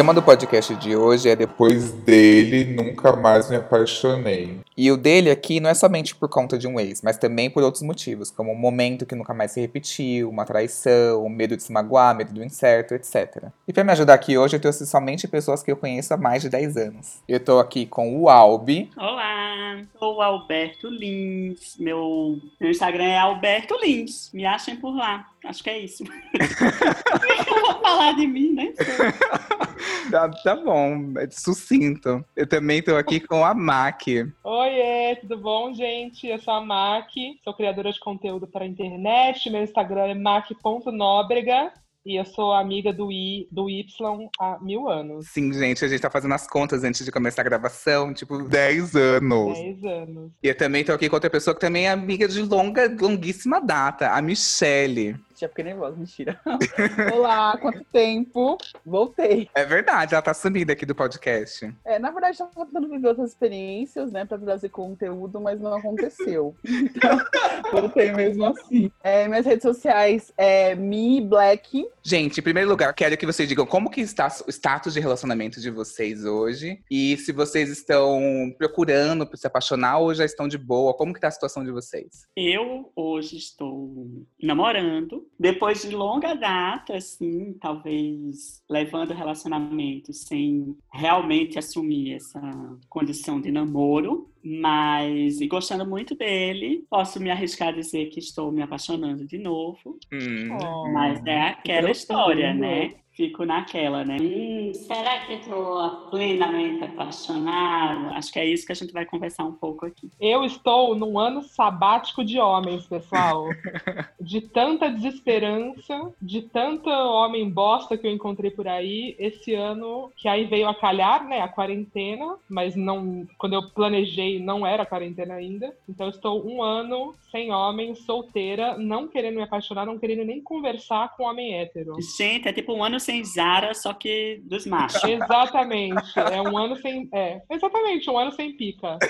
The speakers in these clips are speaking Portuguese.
tema do podcast de hoje é Depois dele, nunca mais me apaixonei. E o dele aqui não é somente por conta de um ex, mas também por outros motivos, como um momento que nunca mais se repetiu, uma traição, medo de se magoar, medo do incerto, etc. E para me ajudar aqui hoje, eu trouxe somente pessoas que eu conheço há mais de 10 anos. Eu tô aqui com o Albi. Olá, sou o Alberto Lins. Meu, meu Instagram é Alberto Lins. Me achem por lá. Acho que é isso. eu vou falar de mim, né? Tá, tá, bom, é sucinto. Eu também tô aqui com a Mac. Oiê, tudo bom, gente? Eu sou a Mac, sou criadora de conteúdo para a internet. Meu Instagram é mac.nóbrega. E eu sou amiga do, I, do Y há mil anos. Sim, gente, a gente tá fazendo as contas antes de começar a gravação, tipo, 10 anos. 10 anos. E eu também tô aqui com outra pessoa que também é amiga de longa, longuíssima data, a Michelle já fiquei nervosa, mentira. Olá, quanto tempo? Voltei. É verdade, ela tá sumida aqui do podcast. É, na verdade, tava tentando viver outras experiências, né, pra trazer conteúdo, mas não aconteceu. Então, voltei mesmo assim. É, minhas redes sociais é Mi Black. Gente, em primeiro lugar, quero que vocês digam como que está o status de relacionamento de vocês hoje e se vocês estão procurando se apaixonar ou já estão de boa, como que tá a situação de vocês? Eu hoje estou namorando, depois de longa data, assim, talvez levando relacionamento sem realmente assumir essa condição de namoro, mas e gostando muito dele, posso me arriscar a dizer que estou me apaixonando de novo. Hum. Mas é aquela história, né? Fico naquela, né? Hum, será que estou plenamente apaixonada? Acho que é isso que a gente vai conversar um pouco aqui. Eu estou num ano sabático de homens, pessoal. de tanta desesperança, de tanto homem bosta que eu encontrei por aí, esse ano que aí veio a calhar, né, a quarentena, mas não, quando eu planejei não era quarentena ainda. Então eu estou um ano sem homem, solteira, não querendo me apaixonar, não querendo nem conversar com homem hétero. Gente, é tipo um ano sem Zara, só que dos machos. Exatamente. É um ano sem. É, exatamente, um ano sem pica.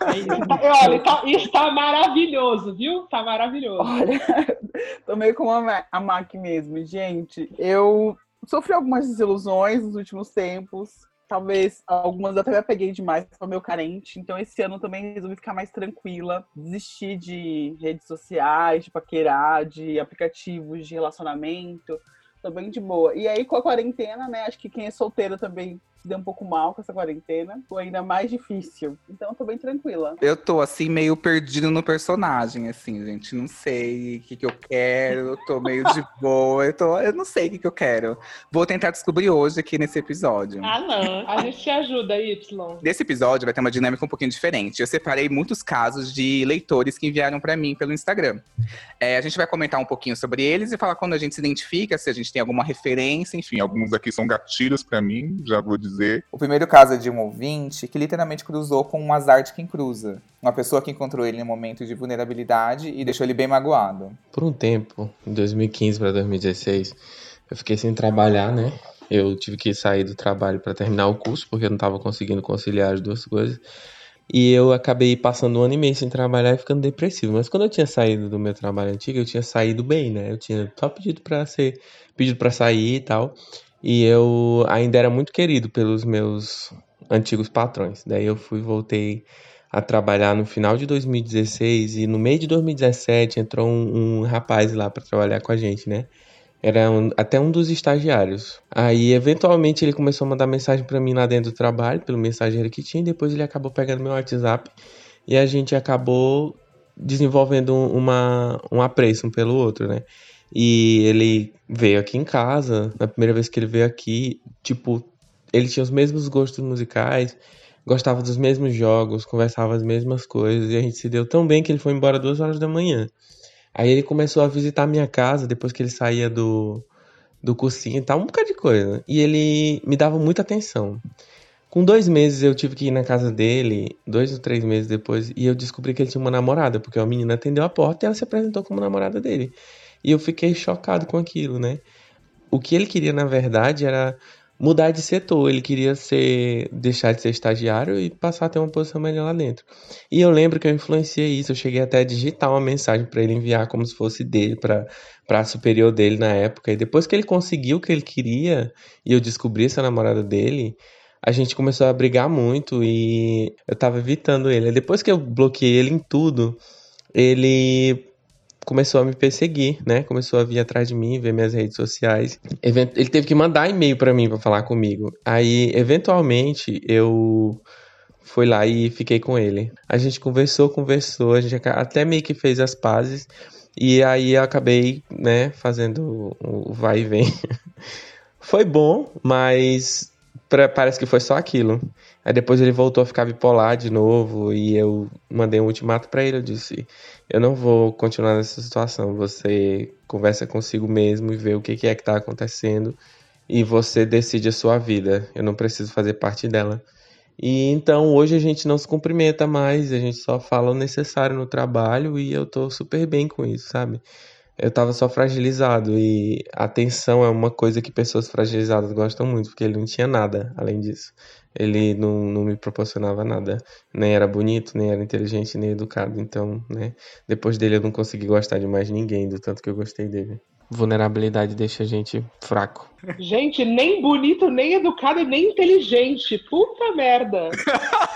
Olha, tá, está maravilhoso, viu? Tá maravilhoso. Olha, tô meio como a, a Mac mesmo, gente. Eu sofri algumas desilusões nos últimos tempos. Talvez algumas até me peguei demais, sou meu carente. Então esse ano também resolvi ficar mais tranquila, desistir de redes sociais, de paquerar, de aplicativos de relacionamento. Tô bem de boa. E aí com a quarentena, né, acho que quem é solteiro também se deu um pouco mal com essa quarentena. Foi ainda mais difícil. Então tô bem tranquila. Eu tô, assim, meio perdido no personagem, assim, gente. Não sei o que, que eu quero. Eu tô meio de boa. Eu, tô, eu não sei o que, que eu quero. Vou tentar descobrir hoje aqui nesse episódio. Alô, a gente te ajuda, Y. Nesse episódio vai ter uma dinâmica um pouquinho diferente. Eu separei muitos casos de leitores que enviaram para mim pelo Instagram. É, a gente vai comentar um pouquinho sobre eles e falar quando a gente se identifica, se a gente tem alguma referência, enfim. Alguns aqui são gatilhos para mim, já vou dizer dizer. O primeiro caso é de um ouvinte que literalmente cruzou com um azar de quem cruza. Uma pessoa que encontrou ele em um momento de vulnerabilidade e deixou ele bem magoado. Por um tempo, em 2015 para 2016, eu fiquei sem trabalhar, né? Eu tive que sair do trabalho para terminar o curso, porque eu não estava conseguindo conciliar as duas coisas. E eu acabei passando um ano e meio sem trabalhar e ficando depressivo. Mas quando eu tinha saído do meu trabalho antigo, eu tinha saído bem, né? Eu tinha só pedido para ser, pedido para sair e tal. E eu ainda era muito querido pelos meus antigos patrões. Daí eu fui voltei a trabalhar no final de 2016 e no meio de 2017 entrou um, um rapaz lá para trabalhar com a gente, né? Era um, até um dos estagiários. Aí, eventualmente, ele começou a mandar mensagem para mim lá dentro do trabalho, pelo mensageiro que tinha. Depois, ele acabou pegando meu WhatsApp e a gente acabou desenvolvendo uma, um apreço um pelo outro, né? E ele veio aqui em casa, na primeira vez que ele veio aqui, tipo, ele tinha os mesmos gostos musicais, gostava dos mesmos jogos, conversava as mesmas coisas, e a gente se deu tão bem que ele foi embora duas horas da manhã. Aí ele começou a visitar a minha casa depois que ele saía do, do cursinho e tal, um bocado de coisa. E ele me dava muita atenção. Com dois meses eu tive que ir na casa dele, dois ou três meses depois, e eu descobri que ele tinha uma namorada, porque a menina atendeu a porta e ela se apresentou como namorada dele. E eu fiquei chocado com aquilo, né? O que ele queria, na verdade, era mudar de setor, ele queria ser deixar de ser estagiário e passar a ter uma posição melhor lá dentro. E eu lembro que eu influenciei isso, eu cheguei até a digitar uma mensagem para ele enviar como se fosse dele para para superior dele na época. E depois que ele conseguiu o que ele queria e eu descobri essa namorada dele, a gente começou a brigar muito e eu tava evitando ele. Depois que eu bloqueei ele em tudo, ele começou a me perseguir, né? Começou a vir atrás de mim, ver minhas redes sociais. Ele teve que mandar e-mail para mim para falar comigo. Aí, eventualmente, eu fui lá e fiquei com ele. A gente conversou, conversou, a gente até meio que fez as pazes. E aí eu acabei, né, fazendo o vai e vem. foi bom, mas parece que foi só aquilo. Aí depois ele voltou a ficar bipolar de novo e eu mandei um ultimato para ele. Eu disse: Eu não vou continuar nessa situação. Você conversa consigo mesmo e vê o que, é que tá acontecendo e você decide a sua vida. Eu não preciso fazer parte dela. E então hoje a gente não se cumprimenta mais, a gente só fala o necessário no trabalho e eu tô super bem com isso, sabe? eu tava só fragilizado e atenção é uma coisa que pessoas fragilizadas gostam muito, porque ele não tinha nada além disso. Ele não, não me proporcionava nada, nem era bonito, nem era inteligente, nem educado. Então, né, depois dele eu não consegui gostar de mais ninguém, do tanto que eu gostei dele. Vulnerabilidade deixa a gente fraco. Gente, nem bonito, nem educado e nem inteligente. Puta merda.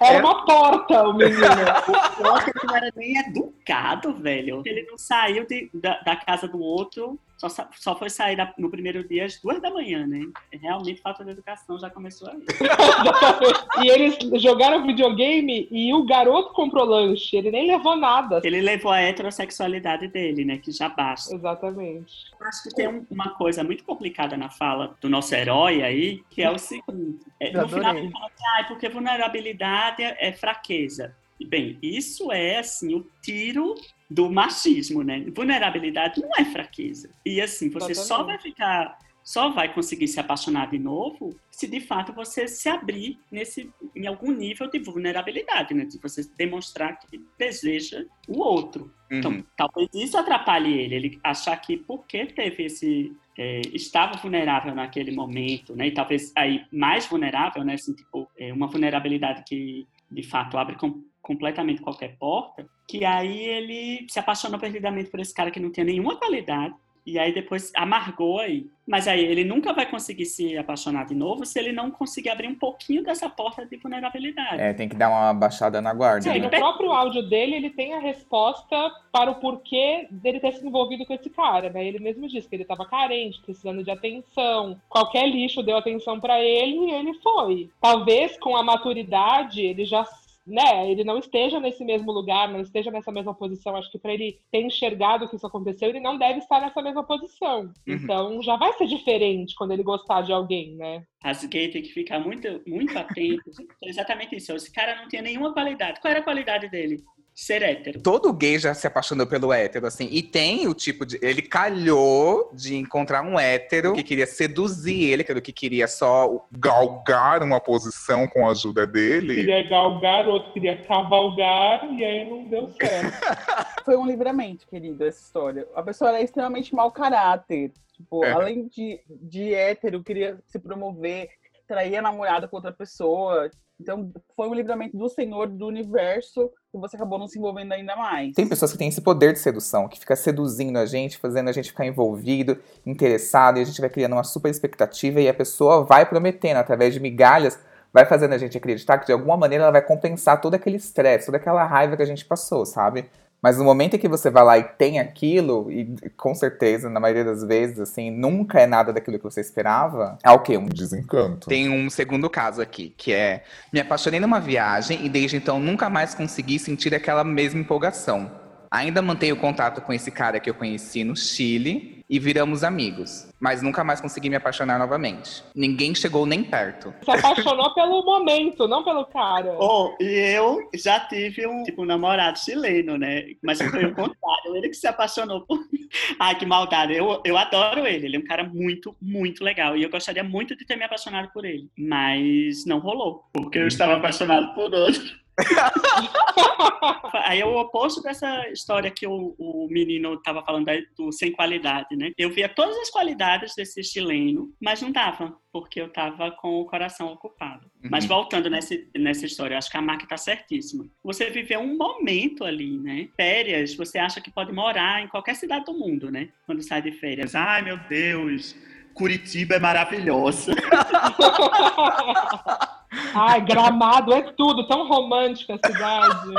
Era é. uma porta o menino. o pior que não era nem educado, velho. Ele não saiu de, da, da casa do outro só, só foi sair da, no primeiro dia às duas da manhã, né? Realmente falta de educação já começou aí. e eles jogaram videogame e o garoto comprou lanche, ele nem levou nada. Ele levou a heterossexualidade dele, né? Que já basta. Exatamente. Eu acho que tem uma coisa muito complicada na fala do nosso herói aí, que é o seguinte: é, no final ele fala assim, ah, porque vulnerabilidade é, é fraqueza. Bem, isso é assim o tiro do machismo, né? Vulnerabilidade não é fraqueza. E assim, você só vai ficar, só vai conseguir se apaixonar de novo se de fato você se abrir nesse, em algum nível de vulnerabilidade, né? Se você demonstrar que deseja o outro. Então, uhum. Então, talvez isso atrapalhe ele, ele achar que porque teve esse é, estava vulnerável naquele momento, né? E talvez aí mais vulnerável, né? Assim, tipo, é uma vulnerabilidade que de fato abre com, completamente qualquer porta, que aí ele se apaixonou perdidamente por esse cara que não tinha nenhuma qualidade, e aí depois amargou aí. Mas aí ele nunca vai conseguir se apaixonar de novo se ele não conseguir abrir um pouquinho dessa porta de vulnerabilidade. É, tem que dar uma baixada na guarda. Sim, né? no próprio áudio dele, ele tem a resposta para o porquê dele ter se envolvido com esse cara, né? Ele mesmo disse que ele estava carente, precisando de atenção. Qualquer lixo deu atenção para ele e ele foi. Talvez com a maturidade ele já né, ele não esteja nesse mesmo lugar, não esteja nessa mesma posição. Acho que para ele ter enxergado que isso aconteceu, ele não deve estar nessa mesma posição. Uhum. Então já vai ser diferente quando ele gostar de alguém, né? As gays têm que ficar muito, muito atentos. exatamente isso. Esse cara não tinha nenhuma qualidade. Qual era a qualidade dele? Ser hétero. Todo gay já se apaixonou pelo hétero, assim. E tem o tipo de. Ele calhou de encontrar um hétero que queria seduzir ele, que era o que queria só galgar uma posição com a ajuda dele. Queria galgar, o outro queria cavalgar, e aí não deu certo. Foi um livramento, querido, essa história. A pessoa era extremamente mau caráter. Tipo, é. além de, de hétero, queria se promover, traía a namorada com outra pessoa. Então, foi um livramento do Senhor, do universo, que você acabou não se envolvendo ainda mais. Tem pessoas que têm esse poder de sedução, que fica seduzindo a gente, fazendo a gente ficar envolvido, interessado, e a gente vai criando uma super expectativa, e a pessoa vai prometendo, através de migalhas, vai fazendo a gente acreditar que de alguma maneira ela vai compensar todo aquele estresse, toda aquela raiva que a gente passou, sabe? Mas no momento em que você vai lá e tem aquilo, e com certeza, na maioria das vezes, assim, nunca é nada daquilo que você esperava, é o quê? Um desencanto. Tem um segundo caso aqui, que é: me apaixonei numa viagem e desde então nunca mais consegui sentir aquela mesma empolgação. Ainda mantenho contato com esse cara que eu conheci no Chile e viramos amigos, mas nunca mais consegui me apaixonar novamente. Ninguém chegou nem perto. Se apaixonou pelo momento, não pelo cara. Oh, e eu já tive um, tipo, um namorado chileno, né? Mas foi o contrário, ele que se apaixonou por mim. Ai, que maldade. Eu, eu adoro ele, ele é um cara muito, muito legal. E eu gostaria muito de ter me apaixonado por ele. Mas não rolou, porque eu estava apaixonado por outro. Aí é o oposto dessa história que o, o menino estava falando aí do sem qualidade, né? Eu via todas as qualidades desse chileno, mas não dava, porque eu estava com o coração ocupado. Uhum. Mas voltando nessa, nessa história, acho que a marca está certíssima. Você viveu um momento ali, né? Férias, você acha que pode morar em qualquer cidade do mundo, né? Quando sai de férias. Ai, meu Deus, Curitiba é maravilhosa. Ai, gramado é tudo, tão romântica a cidade.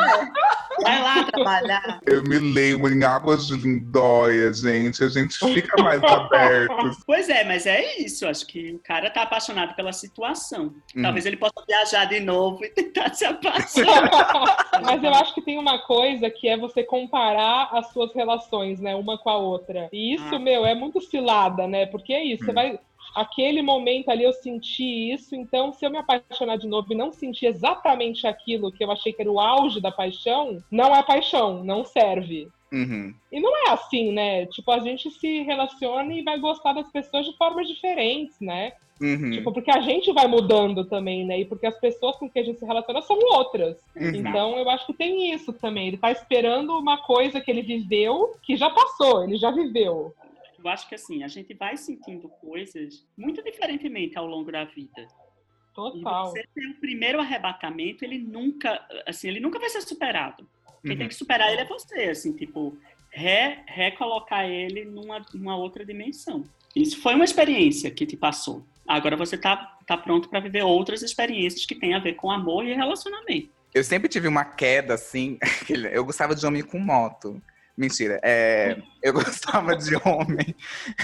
Vai lá trabalhar. Eu me lembro em Águas de Lindóia, gente. A gente fica mais aberto. Pois é, mas é isso. Acho que o cara tá apaixonado pela situação. Hum. Talvez ele possa viajar de novo e tentar se apaixonar. mas eu acho que tem uma coisa que é você comparar as suas relações, né, uma com a outra. E isso, ah. meu, é muito cilada, né? Porque é isso, hum. você vai aquele momento ali eu senti isso, então se eu me apaixonar de novo e não sentir exatamente aquilo que eu achei que era o auge da paixão, não é paixão, não serve. Uhum. E não é assim, né? Tipo, a gente se relaciona e vai gostar das pessoas de formas diferentes, né? Uhum. Tipo, porque a gente vai mudando também, né? E porque as pessoas com que a gente se relaciona são outras. Uhum. Então, eu acho que tem isso também. Ele tá esperando uma coisa que ele viveu, que já passou, ele já viveu eu acho que assim, a gente vai sentindo coisas muito diferentemente ao longo da vida. Total. E você ter o primeiro arrebatamento, ele nunca, assim, ele nunca vai ser superado. Quem uhum. tem que superar ele é você, assim, tipo, re, recolocar ele numa, numa outra dimensão. Isso foi uma experiência que te passou. Agora você tá, tá pronto para viver outras experiências que têm a ver com amor e relacionamento. Eu sempre tive uma queda, assim. Eu gostava de homem com moto. Mentira. É, eu gostava de homem.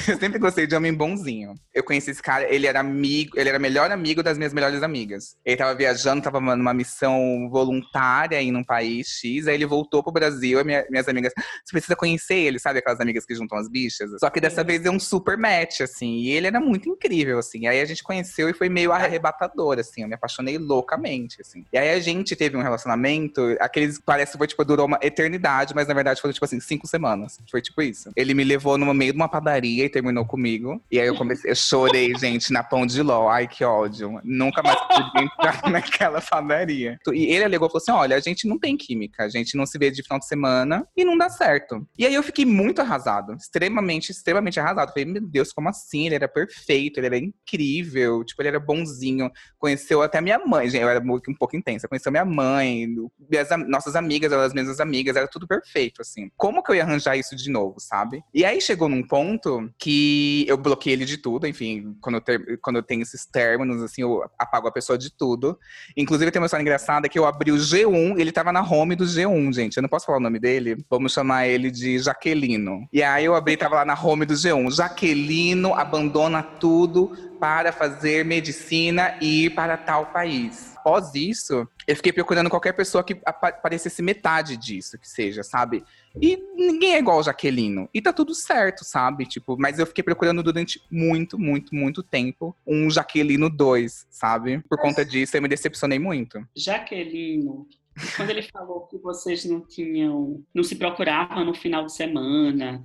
Eu sempre gostei de homem bonzinho. Eu conheci esse cara, ele era amigo, ele era melhor amigo das minhas melhores amigas. Ele tava viajando, tava numa missão voluntária em um país X, aí ele voltou pro Brasil, e minha, minhas amigas, você precisa conhecer ele, sabe? Aquelas amigas que juntam as bichas. Só que dessa vez é um super match, assim, e ele era muito incrível, assim. Aí a gente conheceu e foi meio arrebatador, assim. Eu me apaixonei loucamente, assim. E aí a gente teve um relacionamento, aqueles parece que foi, tipo, durou uma eternidade, mas na verdade foi, tipo assim, cinco semanas. Foi tipo isso. Ele me levou no meio de uma padaria e terminou comigo. E aí eu comecei, eu chorei, gente, na pão de ló. Ai, que ódio. Nunca mais pude entrar naquela padaria. E ele alegou, falou assim, olha, a gente não tem química, a gente não se vê de final de semana e não dá certo. E aí eu fiquei muito arrasado, extremamente, extremamente arrasado. Falei, meu Deus, como assim? Ele era perfeito, ele era incrível, tipo, ele era bonzinho. Conheceu até minha mãe, gente, eu era um pouco intensa. Conheceu minha mãe, minhas, nossas amigas, elas mesmas amigas, era tudo perfeito, assim. Como que eu ia arranjar isso de novo, sabe? sabe? E aí chegou num ponto que eu bloqueei ele de tudo, enfim, quando eu, ter, quando eu tenho esses términos, assim, eu apago a pessoa de tudo. Inclusive, tem uma história engraçada que eu abri o G1, ele tava na home do G1, gente. Eu não posso falar o nome dele, vamos chamar ele de Jaquelino. E aí eu abri, tava lá na home do G1. Jaquelino abandona tudo para fazer medicina e ir para tal país após isso, eu fiquei procurando qualquer pessoa que parecesse metade disso, que seja, sabe? E ninguém é igual o Jaquelino. E tá tudo certo, sabe? Tipo, mas eu fiquei procurando durante muito, muito, muito tempo um Jaquelino 2, sabe? Por conta disso, eu me decepcionei muito. Jaquelino, quando ele falou que vocês não tinham, não se procuravam no final de semana,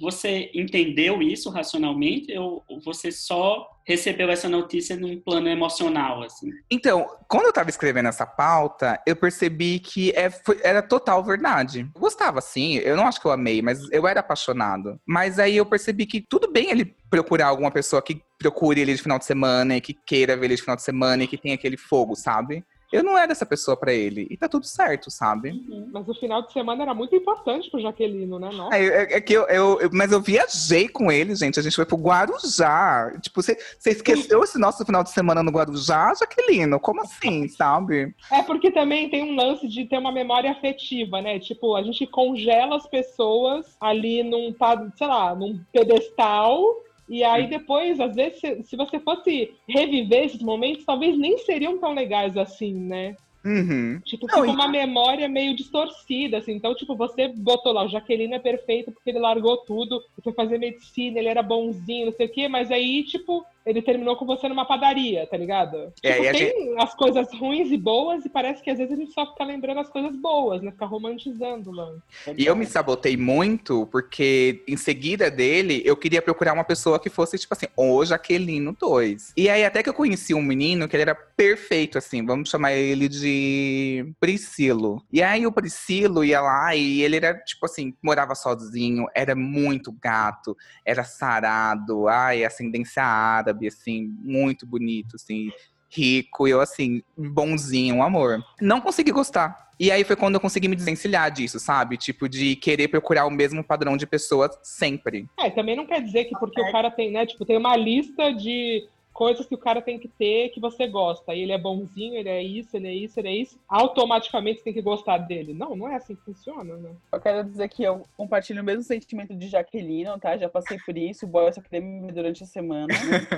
você entendeu isso racionalmente ou você só recebeu essa notícia num plano emocional, assim? Então, quando eu estava escrevendo essa pauta, eu percebi que é, foi, era total verdade. Eu gostava, sim, eu não acho que eu amei, mas eu era apaixonado. Mas aí eu percebi que tudo bem ele procurar alguma pessoa que procure ele de final de semana e que queira ver ele de final de semana e que tenha aquele fogo, sabe? Eu não era essa pessoa para ele. E tá tudo certo, sabe? Uhum. Mas o final de semana era muito importante pro Jaquelino, né? Nossa. É, é, é que eu, eu, eu, Mas eu viajei com ele, gente. A gente foi pro Guarujá. Tipo, você, você esqueceu esse nosso final de semana no Guarujá, Jaquelino? Como assim, sabe? É porque também tem um lance de ter uma memória afetiva, né? Tipo, a gente congela as pessoas ali num, sei lá, num pedestal e aí depois, às vezes, se, se você fosse reviver esses momentos, talvez nem seriam tão legais assim, né? Uhum. Tipo, Não, fica uma memória meio distorcida, assim. Então, tipo, você botou lá, o Jaqueline é perfeito porque ele largou tudo, foi fazer medicina, ele era bonzinho, não sei o quê, mas aí, tipo, ele terminou com você numa padaria, tá ligado? É, tipo, tem as coisas ruins e boas, e parece que às vezes a gente só fica lembrando as coisas boas, né? Fica romantizando lá. E eu me sabotei muito porque em seguida dele eu queria procurar uma pessoa que fosse, tipo assim, o Jaquelino 2. E aí até que eu conheci um menino que ele era perfeito, assim, vamos chamar ele de Priscilo. E aí o Priscilo ia lá e ele era, tipo assim, morava sozinho, era muito gato, era sarado, ai, ascendência árabe, assim, muito bonito, assim rico, eu assim, bonzinho, um amor. Não consegui gostar. E aí foi quando eu consegui me desvencilhar disso, sabe? Tipo, de querer procurar o mesmo padrão de pessoa sempre. É, também não quer dizer que porque o cara tem, né? Tipo, tem uma lista de coisas que o cara tem que ter que você gosta. Ele é bonzinho, ele é isso, ele é isso, ele é isso. Automaticamente você tem que gostar dele. Não, não é assim que funciona, né? Eu quero dizer que eu compartilho o mesmo sentimento de Jaqueline, tá? Já passei por isso. O boy só queria me ver durante a semana. Né?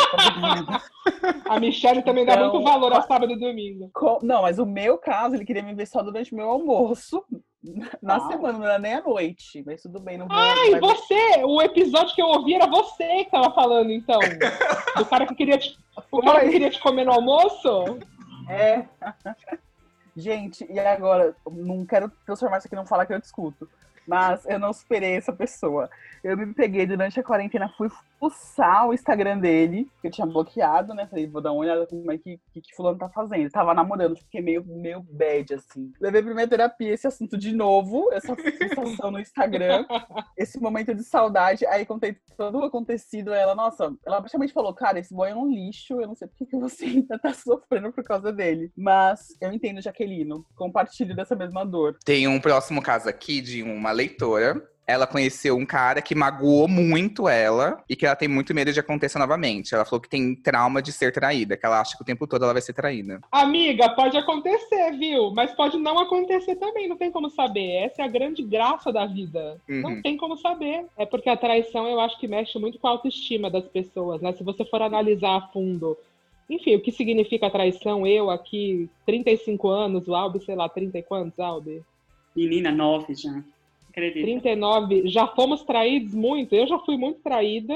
Então. A Michelle também dá Então, muito valor a sábado e domingo. Co- Não, mas o meu caso, ele queria me ver só durante o meu almoço. Na Uau. semana, não era nem à noite. Mas tudo bem, não vou. Ai, mas- você! O episódio que eu ouvi era você que tava falando, então. Do cara que queria te, o cara que queria te comer no almoço? É. Gente, e agora? Não quero transformar isso aqui num falar que eu discuto. Mas eu não superei essa pessoa. Eu me peguei durante a quarentena, fui fuçar o Instagram dele, que eu tinha bloqueado, né? Falei, vou dar uma olhada como é que, que, que fulano tá fazendo. Ele tava namorando, fiquei meio, meio bad, assim. Levei pra minha terapia esse assunto de novo, essa sensação no Instagram, esse momento de saudade. Aí contei todo o acontecido. Ela, nossa, ela praticamente falou, cara, esse boy é um lixo, eu não sei por que que você ainda tá sofrendo por causa dele. Mas eu entendo, Jaquelino, compartilho dessa mesma dor. Tem um próximo caso aqui de uma leitora. Ela conheceu um cara que magoou muito ela e que ela tem muito medo de acontecer novamente. Ela falou que tem trauma de ser traída, que ela acha que o tempo todo ela vai ser traída. Amiga, pode acontecer, viu? Mas pode não acontecer também, não tem como saber. Essa é a grande graça da vida. Uhum. Não tem como saber. É porque a traição eu acho que mexe muito com a autoestima das pessoas, né? Se você for analisar a fundo. Enfim, o que significa traição? Eu aqui, 35 anos, o Albi, sei lá, 30 e quantos, Albi? Menina, nove já. Acredito. 39. Já fomos traídos muito. Eu já fui muito traída.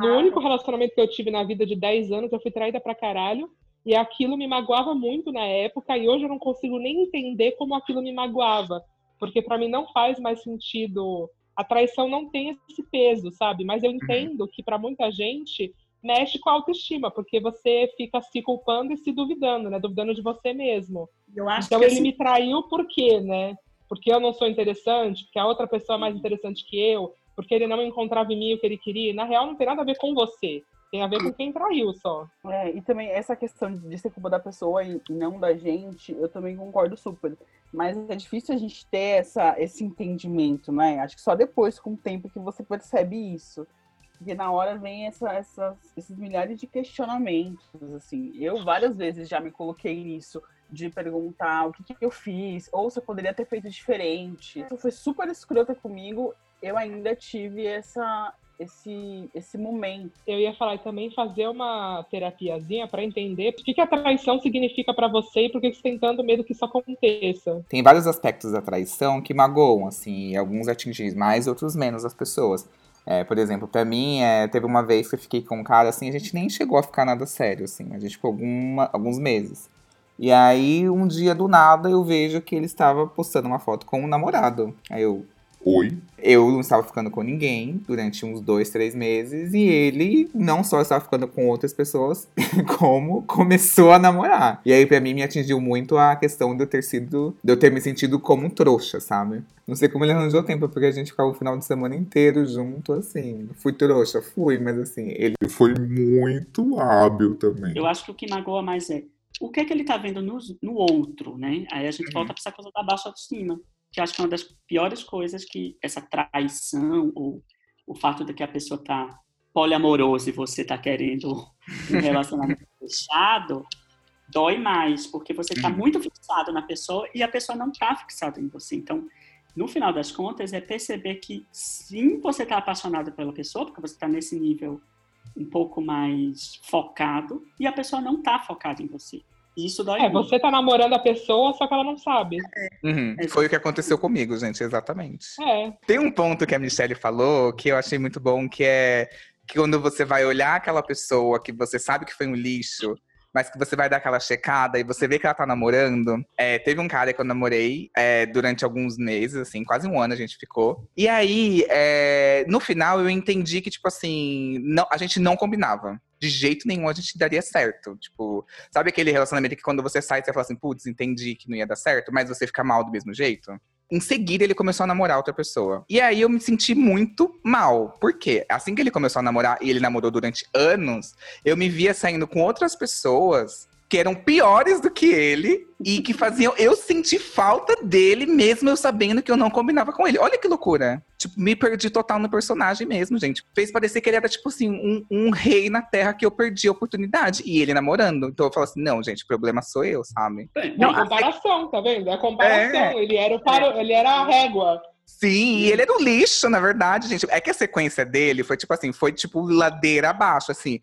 No único relacionamento que eu tive na vida de 10 anos, eu fui traída pra caralho. E aquilo me magoava muito na época. E hoje eu não consigo nem entender como aquilo me magoava. Porque pra mim não faz mais sentido. A traição não tem esse peso, sabe? Mas eu entendo que pra muita gente mexe com a autoestima, porque você fica se culpando e se duvidando, né? Duvidando de você mesmo. Então que ele assim, me traiu por quê, né? Porque eu não sou interessante, porque a outra pessoa é mais interessante que eu, porque ele não encontrava em mim o que ele queria. Na real, não tem nada a ver com você. Tem a ver com quem traiu só. É, e também essa questão de ser culpa da pessoa e não da gente, eu também concordo super. Mas é difícil a gente ter essa, esse entendimento, né? Acho que só depois, com o tempo, que você percebe isso. Porque na hora vem essa, essas, esses milhares de questionamentos, assim. Eu várias vezes já me coloquei nisso, de perguntar o que, que eu fiz, ou se eu poderia ter feito diferente. Isso foi super escrota comigo, eu ainda tive essa, esse, esse momento. Eu ia falar e também fazer uma terapiazinha pra entender o que, que a traição significa pra você e por que que você tem tanto medo que isso aconteça. Tem vários aspectos da traição que magoam, assim, e alguns atingem mais, outros menos as pessoas. É, por exemplo, pra mim, é, teve uma vez que eu fiquei com um cara, assim, a gente nem chegou a ficar nada sério, assim, a gente ficou alguma, alguns meses. E aí, um dia do nada, eu vejo que ele estava postando uma foto com um namorado. Aí eu, Oi? eu não estava ficando com ninguém durante uns dois, três meses, e ele não só estava ficando com outras pessoas, como começou a namorar. E aí, pra mim, me atingiu muito a questão de eu ter sido, de eu ter me sentido como um trouxa, sabe? Não sei como ele arranjou tempo, porque a gente ficava o final de semana inteiro junto, assim. Fui trouxa, fui, mas assim, ele. Ele foi muito hábil também. eu acho que o que magoa mais é o que é que ele tá vendo no, no outro, né? Aí a gente Uhum. volta para essa coisa da baixa autoestima, que acho que é uma das piores coisas que essa traição ou o fato de que a pessoa tá poliamorosa e você tá querendo um relacionamento fechado, dói mais, porque você tá Uhum. muito fixado na pessoa e a pessoa não tá fixada em você. Então, no final das contas, é perceber que sim, você tá apaixonado pela pessoa, porque você tá nesse nível um pouco mais focado e a pessoa não tá focada em você. Isso dói É, você tá namorando a pessoa, só que ela não sabe. Uhum, Foi o que aconteceu comigo, gente, exatamente. É. Tem um ponto que a Michelle falou que eu achei muito bom, que é que quando você vai olhar aquela pessoa que você sabe que foi um lixo, mas que você vai dar aquela checada e você vê que ela tá namorando. É, teve um cara que eu namorei é, durante alguns meses, assim, quase um ano a gente ficou. E aí, é, no final, eu entendi que, tipo assim, não, a gente não combinava. De jeito nenhum a gente daria certo. Tipo, sabe aquele relacionamento que quando você sai, você fala assim, putz, entendi que não ia dar certo, mas você fica mal do mesmo jeito? Em seguida, ele começou a namorar outra pessoa. E aí eu me senti muito mal. Por quê? Assim que ele começou a namorar, e ele namorou durante anos, eu me via saindo com outras pessoas que eram piores do que ele e que faziam eu sentir falta dele, mesmo eu sabendo que eu não combinava com ele. Olha que loucura. Me perdi total no personagem mesmo, gente. Fez parecer que ele era, tipo assim, um, um rei na terra que eu perdi a oportunidade. E ele namorando. Então eu falo assim: não, gente, o problema sou eu, sabe? Não, a comparação, tá vendo? É a comparação. É. Ele, era o paro... ele era a régua. Sim, e ele era um lixo, na verdade, gente. É que a sequência dele foi tipo assim, foi tipo ladeira abaixo, assim.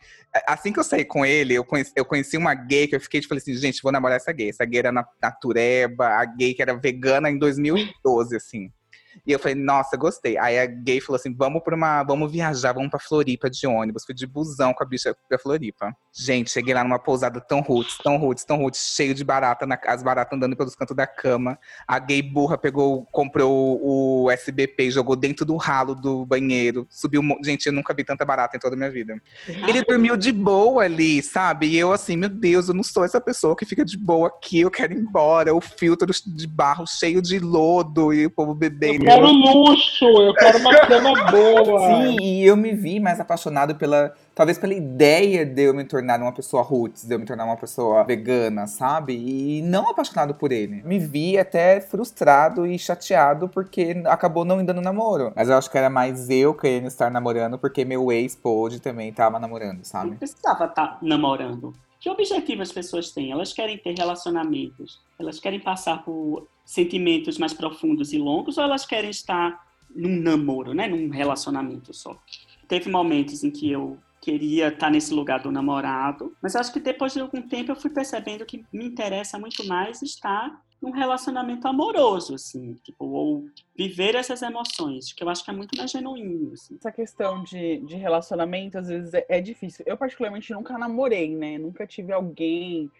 Assim que eu saí com ele, eu conheci, eu conheci uma gay que eu fiquei tipo assim, gente, vou namorar essa gay. Essa gay era na, natureba, a gay que era vegana em 2012, assim. E eu falei, nossa, gostei. Aí a gay falou assim: vamos para uma. Vamos viajar, vamos pra Floripa de ônibus. Fui de busão com a bicha pra Floripa. Gente, cheguei lá numa pousada tão roots, tão roots, tão roots, cheio de barata, na, as baratas andando pelos cantos da cama. A gay burra pegou, comprou o SBP e jogou dentro do ralo do banheiro. Subiu. Gente, eu nunca vi tanta barata em toda a minha vida. Ele dormiu de boa ali, sabe? E eu assim, meu Deus, eu não sou essa pessoa que fica de boa aqui, eu quero ir embora. O filtro de barro cheio de lodo e o povo bebendo quero luxo, eu quero uma cama boa. Sim, e eu me vi mais apaixonado pela. Talvez pela ideia de eu me tornar uma pessoa roots, de eu me tornar uma pessoa vegana, sabe? E não apaixonado por ele. Me vi até frustrado e chateado porque acabou não indo no namoro. Mas eu acho que era mais eu querendo estar namorando porque meu ex pôde também tava namorando, sabe? Não precisava estar tá namorando. Que objetivo as pessoas têm? Elas querem ter relacionamentos, elas querem passar por sentimentos mais profundos e longos, ou elas querem estar num namoro, né? num relacionamento só. Teve momentos em que eu queria estar nesse lugar do namorado, mas acho que depois de algum tempo eu fui percebendo que me interessa muito mais estar num relacionamento amoroso, assim, tipo, ou viver essas emoções, que eu acho que é muito mais genuíno. Assim. Essa questão de, de relacionamento, às vezes, é, é difícil. Eu, particularmente, nunca namorei, né? Nunca tive alguém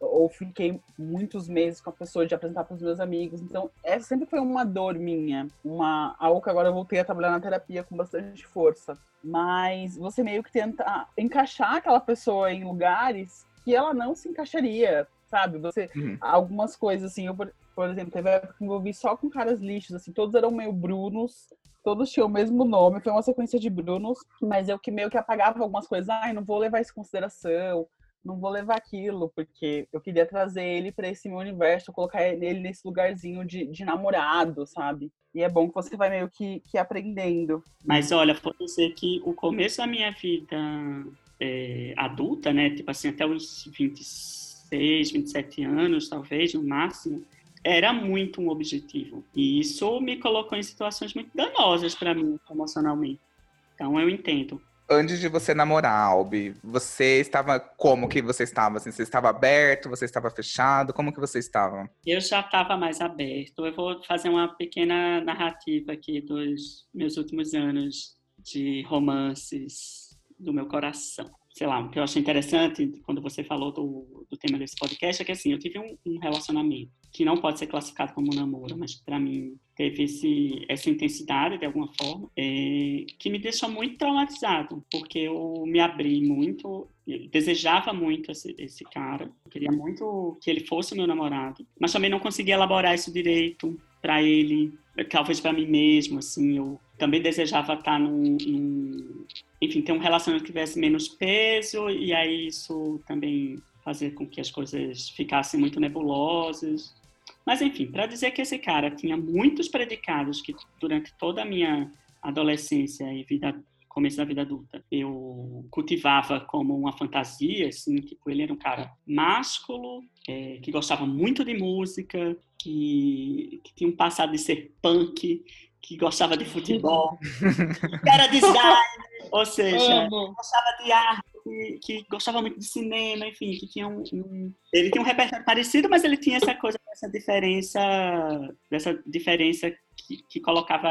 ou fiquei muitos meses com a pessoa de apresentar para os meus amigos. Então, essa sempre foi uma dor minha, uma algo que agora eu voltei a trabalhar na terapia com bastante força. Mas você meio que tenta encaixar aquela pessoa em lugares que ela não se encaixaria, sabe? Você uhum. algumas coisas assim, eu por, por exemplo, teve época que me envolvi só com caras lixos, assim, todos eram meio brunos, todos tinham o mesmo nome, foi uma sequência de brunos, mas eu que meio que apagava algumas coisas, ai, não vou levar isso em consideração não vou levar aquilo, porque eu queria trazer ele para esse meu universo, colocar ele nesse lugarzinho de, de namorado, sabe? E é bom que você vai meio que, que aprendendo. Mas olha, pode dizer que o começo da minha vida é, adulta, né? Tipo assim, até os 26, 27 anos, talvez, no máximo, era muito um objetivo. E isso me colocou em situações muito danosas para mim, emocionalmente. Então eu entendo antes de você namorar, Albi, você estava como que você estava? Assim, você estava aberto? Você estava fechado? Como que você estava? Eu já estava mais aberto. Eu vou fazer uma pequena narrativa aqui dos meus últimos anos de romances do meu coração sei lá, o que eu achei interessante quando você falou do, do tema desse podcast é que, assim, eu tive um, um relacionamento que não pode ser classificado como um namoro, mas para mim teve esse, essa intensidade de alguma forma, é, que me deixou muito traumatizado, porque eu me abri muito, desejava muito esse, esse cara, queria muito que ele fosse meu namorado, mas também não conseguia elaborar isso direito para ele, talvez para mim mesmo, assim, eu também desejava estar num, num enfim, ter um relacionamento que tivesse menos peso e aí isso também fazer com que as coisas ficassem muito nebulosas. Mas enfim, para dizer que esse cara tinha muitos predicados que durante toda a minha adolescência e vida começo da vida adulta eu cultivava como uma fantasia, assim, tipo, ele era um cara másculo, é, que gostava muito de música, que, que tinha um passado de ser punk, que gostava de futebol, que era design, ou seja, gostava de arte, que, que, gostava muito de cinema, enfim, que tinha um, um, ele tinha um repertório parecido, mas ele tinha essa coisa, essa diferença, dessa diferença que, que colocava,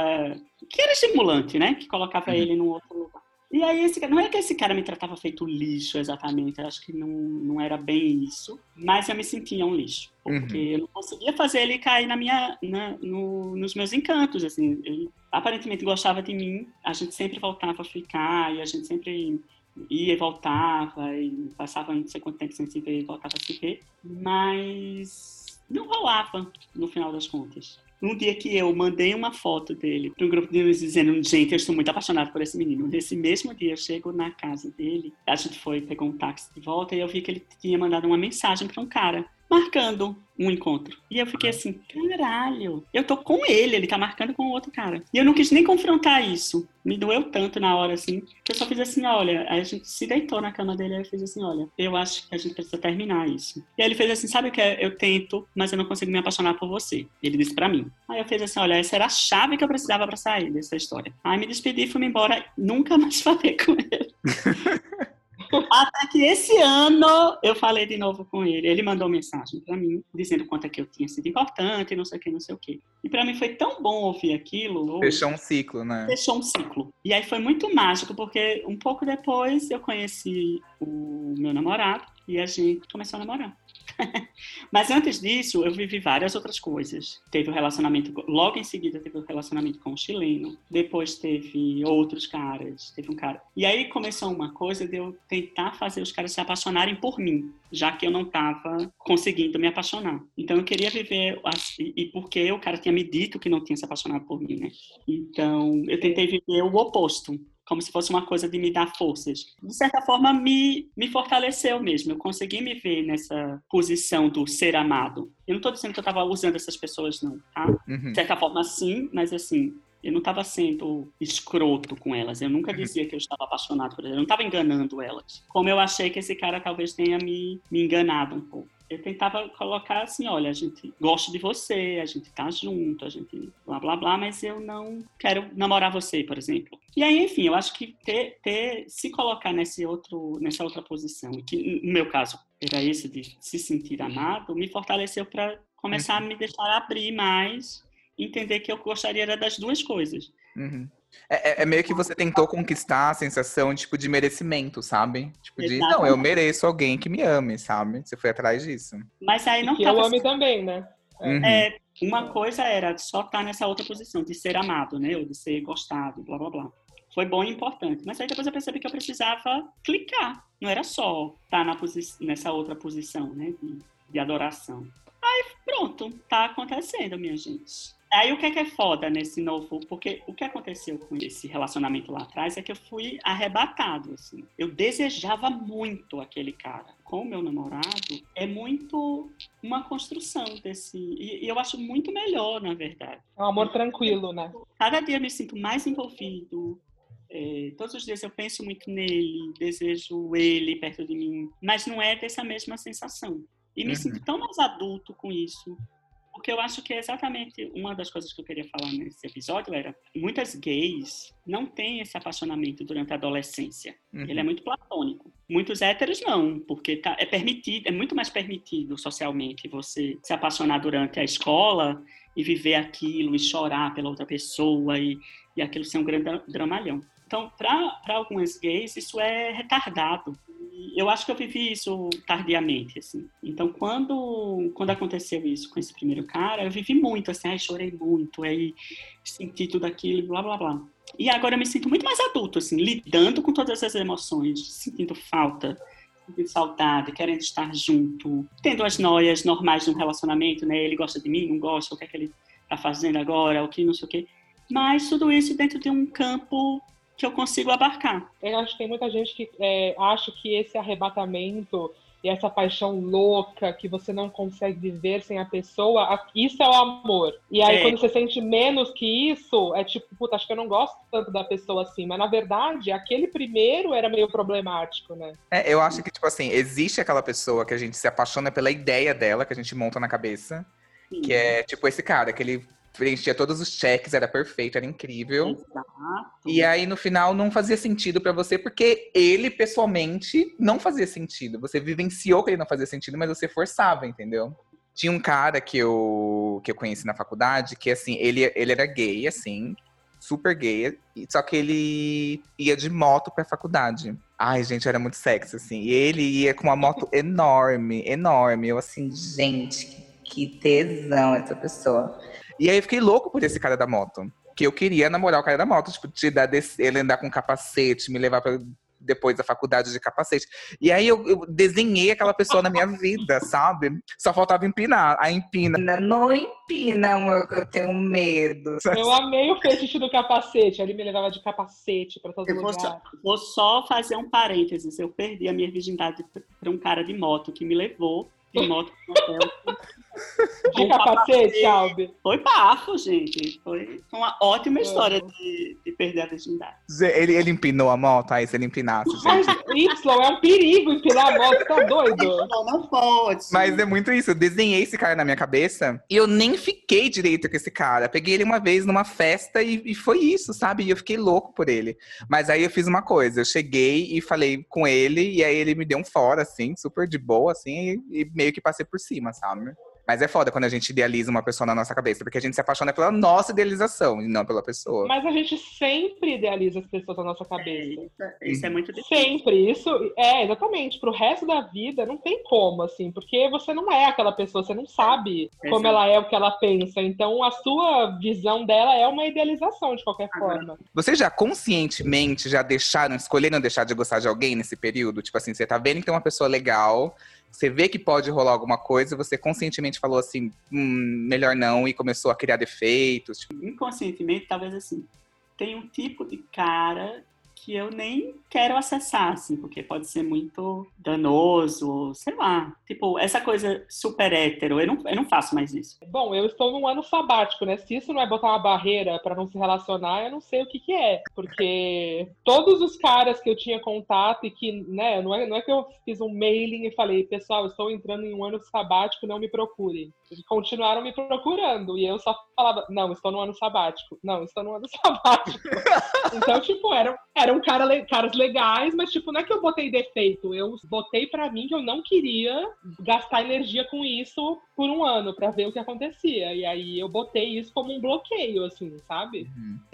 que era estimulante, né? Que colocava uhum. ele num outro lugar. E aí, esse, não é que esse cara me tratava feito lixo exatamente, eu acho que não, não era bem isso, mas eu me sentia um lixo, porque Uhum. eu não conseguia fazer ele cair na minha, na- no- nos meus encantos, assim, ele aparentemente gostava de mim, a gente sempre voltava a ficar, e a gente sempre ia e voltava, e passava não sei quanto tempo sem se ver, e voltava a se ver, mas não rolava no final das contas. Um dia que eu mandei uma foto dele para um grupo de amigos dizendo, gente, eu estou muito apaixonado por esse menino. Nesse mesmo dia, eu chego na casa dele, a gente foi, pegou um táxi de volta e eu vi que ele tinha mandado uma mensagem para um cara, marcando um encontro. E eu fiquei assim, caralho, eu tô com ele, ele tá marcando com outro cara. E eu não quis nem confrontar isso. Me doeu tanto na hora, assim, que eu só fiz assim, olha, a gente se deitou na cama dele, aí eu fiz assim, olha, eu acho que a gente precisa terminar isso. E aí ele fez assim, sabe o que é? Eu tento, mas eu não consigo me apaixonar por você. Ele disse pra mim. Aí eu fiz assim, olha, essa era a chave que eu precisava pra sair dessa história. Aí me despedi, fui embora, nunca mais falei com ele. Até que esse ano eu falei de novo com ele. Ele mandou mensagem pra mim, dizendo quanto é que eu tinha sido importante, não sei o que, não sei o que. E pra mim foi tão bom ouvir aquilo. Fechou um ciclo, né? Fechou um ciclo. E aí foi muito mágico, porque um pouco depois eu conheci o meu namorado e a gente começou a namorar. Mas antes disso, eu vivi várias outras coisas. Teve o relacionamento, logo em seguida teve o relacionamento com o chileno, depois teve outros caras, teve um cara. E aí começou uma coisa de eu tentar fazer os caras se apaixonarem por mim, já que eu não estava conseguindo me apaixonar. Então eu queria viver, assim, e porque o cara tinha me dito que não tinha se apaixonado por mim, né? Então eu tentei viver o oposto como se fosse uma coisa de me dar forças. De certa forma, me, me fortaleceu mesmo. Eu consegui me ver nessa posição do ser amado. Eu não estou dizendo que eu estava usando essas pessoas, não, tá? Uhum. De certa forma, sim, mas assim, eu não estava sendo escroto com elas. Eu nunca dizia que eu estava apaixonado por elas. Eu não estava enganando elas. Como eu achei que esse cara talvez tenha me, me enganado um pouco. Eu tentava colocar assim, olha, a gente gosta de você, a gente tá junto, a gente blá blá blá, mas eu não quero namorar você, por exemplo. E aí, enfim, eu acho que ter, ter se colocar nesse outro, nessa outra posição, que no meu caso era esse de se sentir amado, me fortaleceu para começar a me deixar abrir mais, entender que eu gostaria das duas coisas. Uhum. É, é- é meio que você tentou conquistar a sensação, tipo, de merecimento, sabe? Tipo, de, não, eu Exatamente. mereço alguém que me ame, sabe? Você foi atrás disso. Mas aí não que eu tava ame também, né? Uhum. É, uma coisa era só estar nessa outra posição, de ser amado, né? Ou de ser gostado, blá blá blá. Foi bom e importante. Mas aí depois eu percebi que eu precisava clicar. Não era só estar na posi- nessa outra posição, né? De, de adoração. Aí pronto, tá acontecendo, minha gente. Aí o que é que é foda nesse novo? Porque o que aconteceu com esse relacionamento lá atrás é que eu fui arrebatado, assim. Eu desejava muito aquele cara. Com o meu namorado, é muito uma construção desse. E, e eu acho muito melhor, na verdade. É um amor tranquilo, né? Cada dia eu me sinto mais envolvido. É, todos os dias eu penso muito nele, desejo ele perto de mim, mas não é dessa mesma sensação. E me Uhum. sinto tão mais adulto com isso, porque eu acho que é exatamente uma das coisas que eu queria falar nesse episódio era muitas gays não têm esse apaixonamento durante a adolescência. Uhum. Ele é muito platônico. Muitos héteros não, porque tá- é permitido, é muito mais permitido socialmente você se apaixonar durante a escola e viver aquilo e chorar pela outra pessoa e, e aquilo ser um grande dra- dramalhão. Então, para algumas gays, isso é retardado. Eu acho que eu vivi isso tardiamente, assim. Então, quando, quando aconteceu isso com esse primeiro cara, eu vivi muito, assim, aí chorei muito, aí senti tudo aquilo, blá, blá, blá. E agora eu me sinto muito mais adulto, assim, lidando com todas essas emoções, sentindo falta, sentindo saudade, querendo estar junto, tendo as noias normais de um relacionamento, né? Ele gosta de mim, não gosta, o que é que ele tá fazendo agora, o que não sei o quê. Mas tudo isso dentro de um campo que eu consigo abarcar. Eu acho que tem muita gente que é, acha que esse arrebatamento e essa paixão louca que você não consegue viver sem a pessoa, isso é o amor. E aí, É. quando você sente menos que isso, é tipo, puta, acho que eu não gosto tanto da pessoa assim. Mas na verdade, aquele primeiro era meio problemático, né? É, eu acho que, tipo assim, existe aquela pessoa que a gente se apaixona pela ideia dela, que a gente monta na cabeça, que é tipo esse cara, que ele preenchia todos os cheques, era perfeito, era incrível. Exato. E aí, no final, não fazia sentido pra você, porque ele, pessoalmente, não fazia sentido. Você vivenciou que ele não fazia sentido, mas você forçava, entendeu? Tinha um cara que eu, que eu conheci na faculdade, que, assim, ele, ele era gay, assim, super gay, e- só que ele ia de moto pra faculdade. Ai, gente, era muito sexy, assim. E ele ia com uma moto enorme, enorme. Eu assim, Gente, que tesão essa pessoa. E aí eu fiquei louco por esse cara da moto. Que eu queria namorar o cara da moto, tipo, te dar desse- ele andar com capacete, me levar pra, depois da faculdade de capacete. E aí eu, eu desenhei aquela pessoa na minha vida, sabe? Só faltava empinar. A empina. Não, não empina, amor, que eu tenho medo. Eu amei o fetiche do capacete. Ele me levava de capacete pra todo Eu vou lugar. só, vou só fazer um parênteses. Eu perdi a minha virgindade para um cara de moto que me levou de moto pro hotel. De capacete, Albi. Foi bafo, gente. Foi uma ótima história de, de perder a virgindade. Ele, ele empinou a moto, aí se ele empinasse, Mas gente. Y é um perigo empinar a moto, tá doido? Não, não pode. Mas é muito isso. Eu desenhei esse cara na minha cabeça e eu nem fiquei direito com esse cara. Peguei ele uma vez numa festa e, e foi isso, sabe? E eu fiquei louco por ele. Mas aí eu fiz uma coisa. Eu cheguei e falei com ele e aí ele me deu um fora, assim, super de boa, assim, e, e meio que passei por cima, sabe? Mas é foda quando a gente idealiza uma pessoa na nossa cabeça, porque a gente se apaixona pela nossa idealização e não pela pessoa. Mas a gente sempre idealiza as pessoas na nossa cabeça. Isso, isso é muito difícil. Sempre, isso é exatamente. Pro resto da vida não tem como, assim, porque você não é aquela pessoa, você não sabe como Exato. ela é, o que ela pensa. Então a sua visão dela é uma idealização de qualquer Agora, forma. Vocês já conscientemente já deixaram, escolheram deixar de gostar de alguém nesse período? Tipo assim, você tá vendo que tem uma pessoa legal, você vê que pode rolar alguma coisa, você conscientemente falou assim, hum, melhor não, e começou a criar defeitos. Tipo, Inconscientemente, talvez assim, tem um tipo de cara que eu nem quero acessar, assim, porque pode ser muito danoso, sei lá. Tipo, essa coisa super hétero, eu não, eu não faço mais isso. Bom, eu estou num ano sabático, né? Se isso não é botar uma barreira pra não se relacionar, eu não sei o que que é. Porque todos os caras que eu tinha contato e que, né, não é, não é que eu fiz um mailing e falei, pessoal, estou entrando em um ano sabático, não me procurem. Continuaram me procurando e eu só falava, não, estou no ano sabático. Não, estou no ano sabático. então, tipo, eram, eram cara, caras legais, mas, tipo, não é que eu botei defeito. Eu botei pra mim que eu não queria gastar energia com isso por um ano pra ver o que acontecia. E aí eu botei isso como um bloqueio, assim, sabe?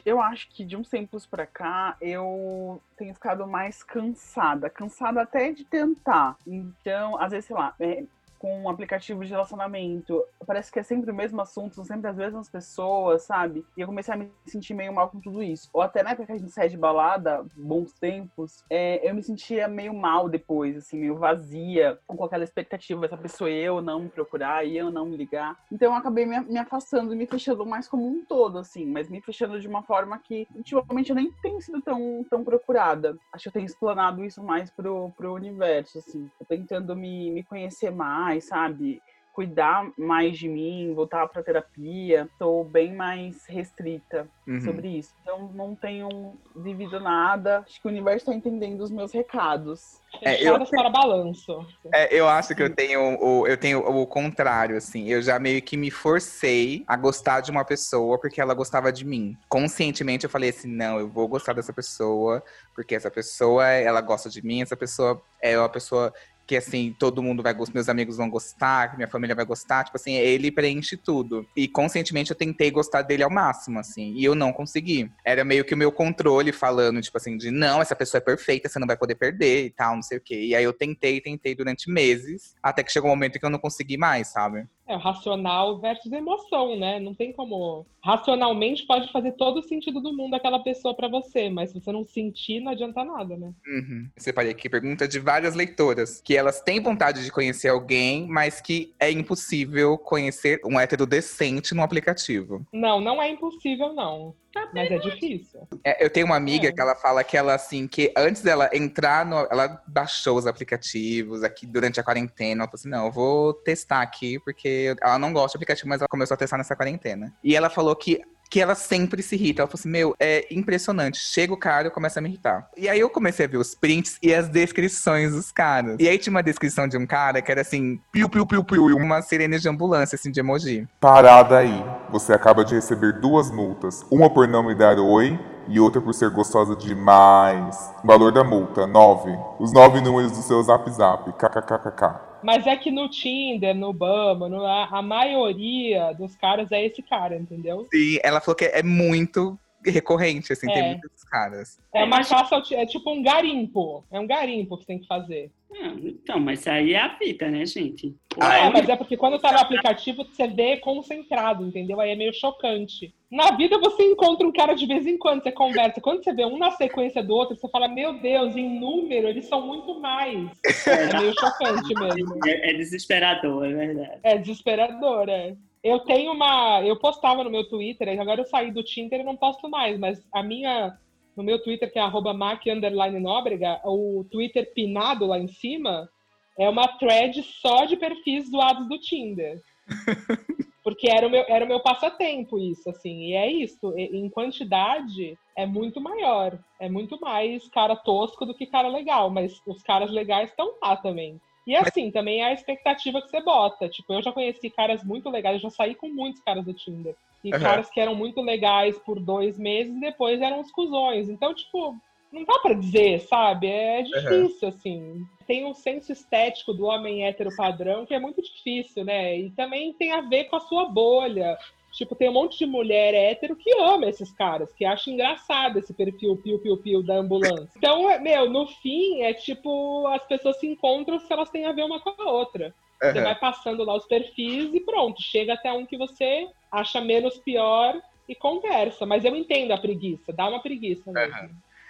Eu acho que de uns tempos pra cá eu tenho ficado mais cansada. Cansada até de tentar. Então, às vezes, sei lá, é, com um aplicativo de relacionamento, parece que é sempre o mesmo assunto, são sempre as mesmas pessoas, sabe? E eu comecei a me sentir meio mal com tudo isso. Ou até na época que a gente sai de balada, bons tempos, é, eu me sentia meio mal depois, assim, meio vazia, com aquela expectativa, essa pessoa eu não me procurar, e eu não me ligar. Então eu acabei me, me afastando e me fechando mais como um todo, assim, mas me fechando de uma forma que ultimamente eu nem tenho sido tão, tão procurada. Acho que eu tenho explanado isso mais pro, pro universo, assim. Eu tentando me, me conhecer mais, sabe? Cuidar mais de mim, voltar pra terapia. Tô bem mais restrita uhum. sobre isso. Então não tenho vivido nada. Acho que o universo tá entendendo os meus recados. É, eu- para balanço. É, eu acho que eu tenho, o, eu tenho o contrário, assim. Eu já meio que me forcei a gostar de uma pessoa porque ela gostava de mim. Conscientemente eu falei assim, não, eu vou gostar dessa pessoa porque essa pessoa, ela gosta de mim, essa pessoa é uma pessoa que, assim, todo mundo vai gostar, meus amigos vão gostar, minha família vai gostar. Tipo assim, ele preenche tudo. E conscientemente eu tentei gostar dele ao máximo, assim. E eu não consegui. Era meio que o meu controle falando, tipo assim, de não, essa pessoa é perfeita, você não vai poder perder e tal, não sei o quê. E aí eu tentei, tentei durante meses, até que chegou um momento que eu não consegui mais, sabe? É racional versus emoção, né? Não tem como. Racionalmente pode fazer todo o sentido do mundo aquela pessoa pra você, mas se você não sentir, não adianta nada, né? Uhum. Separei aqui pergunta de várias leitoras. Que elas têm vontade de conhecer alguém, mas que é impossível conhecer um hétero decente no aplicativo. Não, não é impossível, não. Mas é difícil. É, eu tenho uma amiga É. que ela fala que ela, assim, que antes dela entrar no. Ela baixou os aplicativos aqui durante a quarentena. Ela falou assim: não, eu vou testar aqui, porque ela não gosta de aplicativo, mas ela começou a testar nessa quarentena. E ela falou que. Que ela sempre se irrita. Ela falou assim: Meu, é impressionante. Chega o cara e começa a me irritar. E aí eu comecei a ver os prints e as descrições dos caras. E aí tinha uma descrição de um cara que era assim: piu, piu, piu, piu, e uma sirene de ambulância, assim, de emoji. Parada aí. Você acaba de receber duas multas. Uma por não me dar oi e outra por ser gostosa demais. Valor da multa, 9. Os nove números do seu zap zap. KKKKK. Mas é que no Tinder, no Bumble, no, a, maioria dos caras é esse cara, entendeu? E ela falou que é muito recorrente, assim, tem É. muitos caras. É uma caça, é tipo um garimpo. É um garimpo que você tem que fazer. Ah, então, mas aí é a vida, né, gente? Ah, é, é? mas é porque quando tá no aplicativo, você vê concentrado, entendeu? Aí é meio chocante. Na vida você encontra um cara de vez em quando, você conversa. Quando você vê um na sequência do outro, você fala, meu Deus, em número, eles são muito mais. É meio chocante mesmo. É, é desesperador, é verdade. É desesperador, é. Eu tenho uma. Eu postava no meu Twitter, agora eu saí do Tinder e não posto mais, mas a minha. No meu Twitter, que é arroba Mac underline Nóbrega, o Twitter pinado lá em cima é uma thread só de perfis zoados do Tinder. Porque era o meu, era o meu passatempo isso, assim. E é isso. E- Em quantidade, é muito maior. É muito mais cara tosco do que cara legal. Mas os caras legais estão lá também. E assim, também é a expectativa que você bota. Tipo, eu já conheci caras muito legais, eu já saí com muitos caras do Tinder. E Aham. caras que eram muito legais por dois meses e depois eram os cuzões. Então, tipo, não dá pra dizer, sabe? É difícil, assim. Tem um senso estético do homem hétero padrão que é muito difícil, né? E também tem a ver com a sua bolha. Tipo, tem um monte de mulher hétero que ama esses caras, que acha engraçado esse perfil piu-piu-piu da ambulância. Então, é- meu, no fim, é tipo, as pessoas se encontram se elas têm a ver uma com a outra. Você Aham. vai passando lá os perfis e pronto, chega até um que você acha menos pior e conversa. Mas eu entendo a preguiça, dá uma preguiça mesmo. Aham.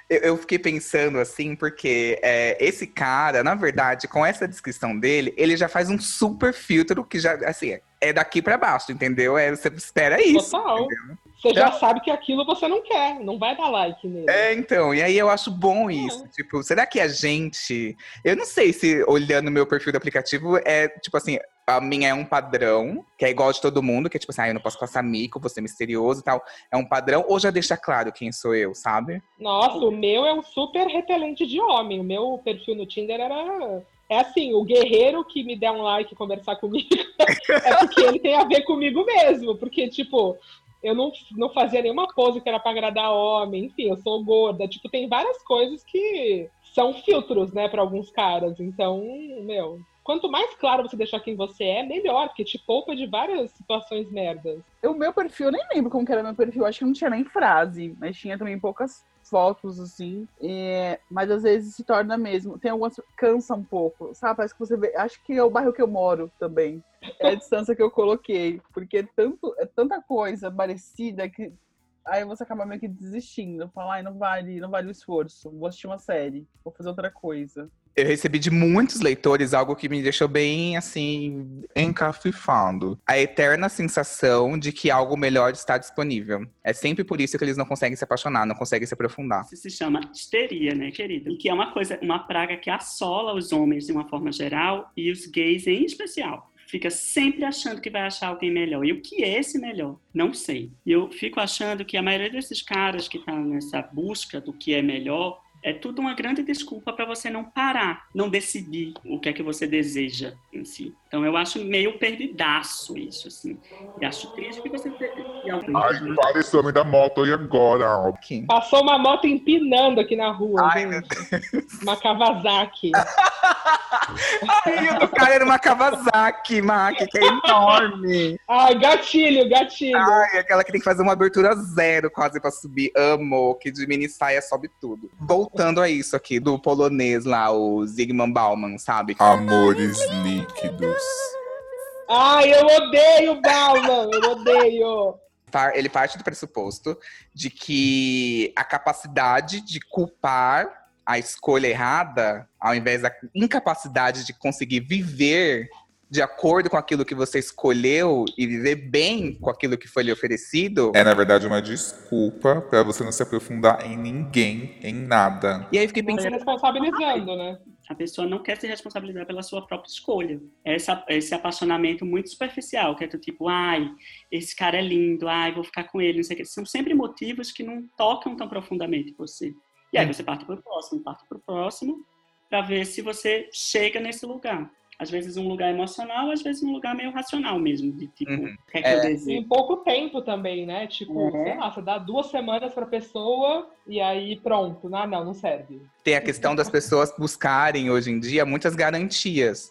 Eu, eu fiquei pensando assim, porque é, esse cara, na verdade, com essa descrição dele, ele já faz um super filtro que já, assim, é- daqui pra baixo, entendeu? É, você espera isso. Total. entendeu? Você já sabe que aquilo você não quer, não vai dar like nele. É, então, e aí eu acho bom isso. Tipo, será que a gente. Eu não sei se olhando meu perfil do aplicativo é, tipo assim, a minha é um padrão, que é igual de todo mundo, que é tipo assim, ah, eu não posso passar mico, vou ser misterioso e tal. É um padrão, ou já deixa claro quem sou eu, sabe? Nossa, o meu é um super repelente de homem. O meu perfil no Tinder era. É assim, o guerreiro que me der um like e conversar comigo é porque ele tem a ver comigo mesmo. Porque, tipo, eu não, não fazia nenhuma pose que era pra agradar homem. Enfim, eu sou gorda. Tipo, tem várias coisas que são filtros, né, pra alguns caras. Então, meu. Quanto mais claro você deixar quem você é, melhor, porque te poupa de várias situações merdas. O meu perfil, eu nem lembro como que era meu perfil. Acho que não tinha nem frase, mas tinha também poucas fotos, assim. É, mas às vezes se torna mesmo. Tem algumas cansa um pouco, sabe? Parece que você vê. Acho que é o bairro que eu moro também. É a distância que eu coloquei. Porque é, tanto, é tanta coisa parecida que. Aí você acaba meio que desistindo. Fala, ai, não vale, não vale o esforço. Vou assistir uma série, vou fazer outra coisa. Eu recebi de muitos leitores algo que me deixou bem, assim, Encafifado. a eterna sensação de que algo melhor está disponível. É sempre por isso que eles não conseguem se apaixonar, não conseguem se aprofundar. Isso se chama histeria, né, querido? Que é uma coisa, uma praga que assola os homens de uma forma geral e os gays em especial. Fica sempre achando que vai achar alguém melhor. E o que é esse melhor? Não sei. E eu fico achando que a maioria desses caras que estão nessa busca do que é melhor é tudo uma grande desculpa para você não parar, não decidir o que é que você deseja em si. Então eu acho meio perdidaço isso, assim. E acho triste que você e Ai, para esse homem da moto aí agora. Aqui. Passou uma moto empinando aqui na rua, Ai, meu gente. Uma Kawasaki. Ai, o do cara era uma Kawasaki, Mac, que é enorme. Ai, gatilho, gatilho. Ai, aquela que tem que fazer uma abertura zero quase pra subir. Amo, que de mini saia sobe tudo. Voltando a isso aqui, do polonês lá, o Zygmunt Bauman, sabe? Amores líquidos. Ai, eu odeio Bauman, eu odeio. Par- Ele parte do pressuposto de que a capacidade de culpar a escolha errada, ao invés da incapacidade de conseguir viver de acordo com aquilo que você escolheu e viver bem com aquilo que foi lhe oferecido. É, na verdade, uma desculpa pra você não se aprofundar em ninguém, em nada. E aí fiquei Se pensando, responsabilizando, né? A pessoa não quer se responsabilizar pela sua própria escolha. Essa, esse apaixonamento muito superficial, que é do tipo, ai, esse cara é lindo, ai, vou ficar com ele, não sei o quê. São sempre motivos que não tocam tão profundamente você. E aí você parte para o próximo, parte para o próximo, para ver se você chega nesse lugar. Às vezes um lugar emocional, às vezes um lugar meio racional mesmo, de tipo, Uhum. o que é que eu É. desejo? Em pouco tempo também, né? Tipo, É. sei lá, você dá duas semanas pra pessoa e aí pronto. Ah, não, não serve. tem a questão das pessoas buscarem hoje em dia muitas garantias.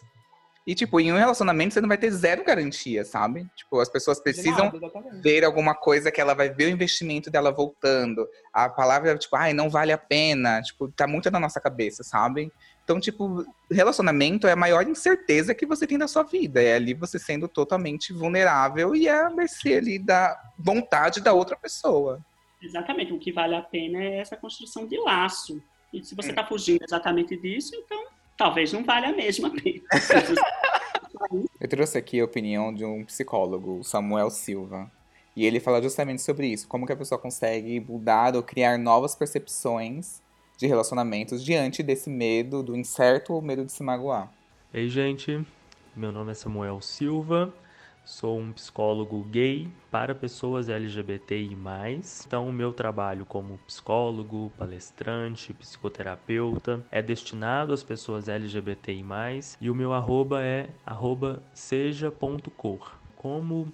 E, tipo, em um relacionamento você não vai ter zero garantia, sabe? Tipo, as pessoas precisam nada, ver alguma coisa que ela vai ver o investimento dela voltando. A palavra, tipo, ai, não vale a pena. Tipo, tá muito na nossa cabeça, sabe? Então, tipo, relacionamento é a maior incerteza que você tem na sua vida. É ali você sendo totalmente vulnerável e é a mercê ali da vontade da outra pessoa. Exatamente. O que vale a pena é essa construção de laço. E se você está fugindo exatamente disso, então talvez não valha a mesma pena. Eu trouxe aqui a opinião de um psicólogo, o Samuel Silva. E ele fala justamente sobre isso, como que a pessoa consegue mudar ou criar novas percepções de relacionamentos diante desse medo do incerto ou medo de se magoar. Ei, gente, meu nome é Samuel Silva, sou um psicólogo gay para pessoas LGBTI. Então, o meu trabalho como psicólogo, palestrante, psicoterapeuta é destinado às pessoas LGBTI. E o meu arroba é arroba seja.cor. Como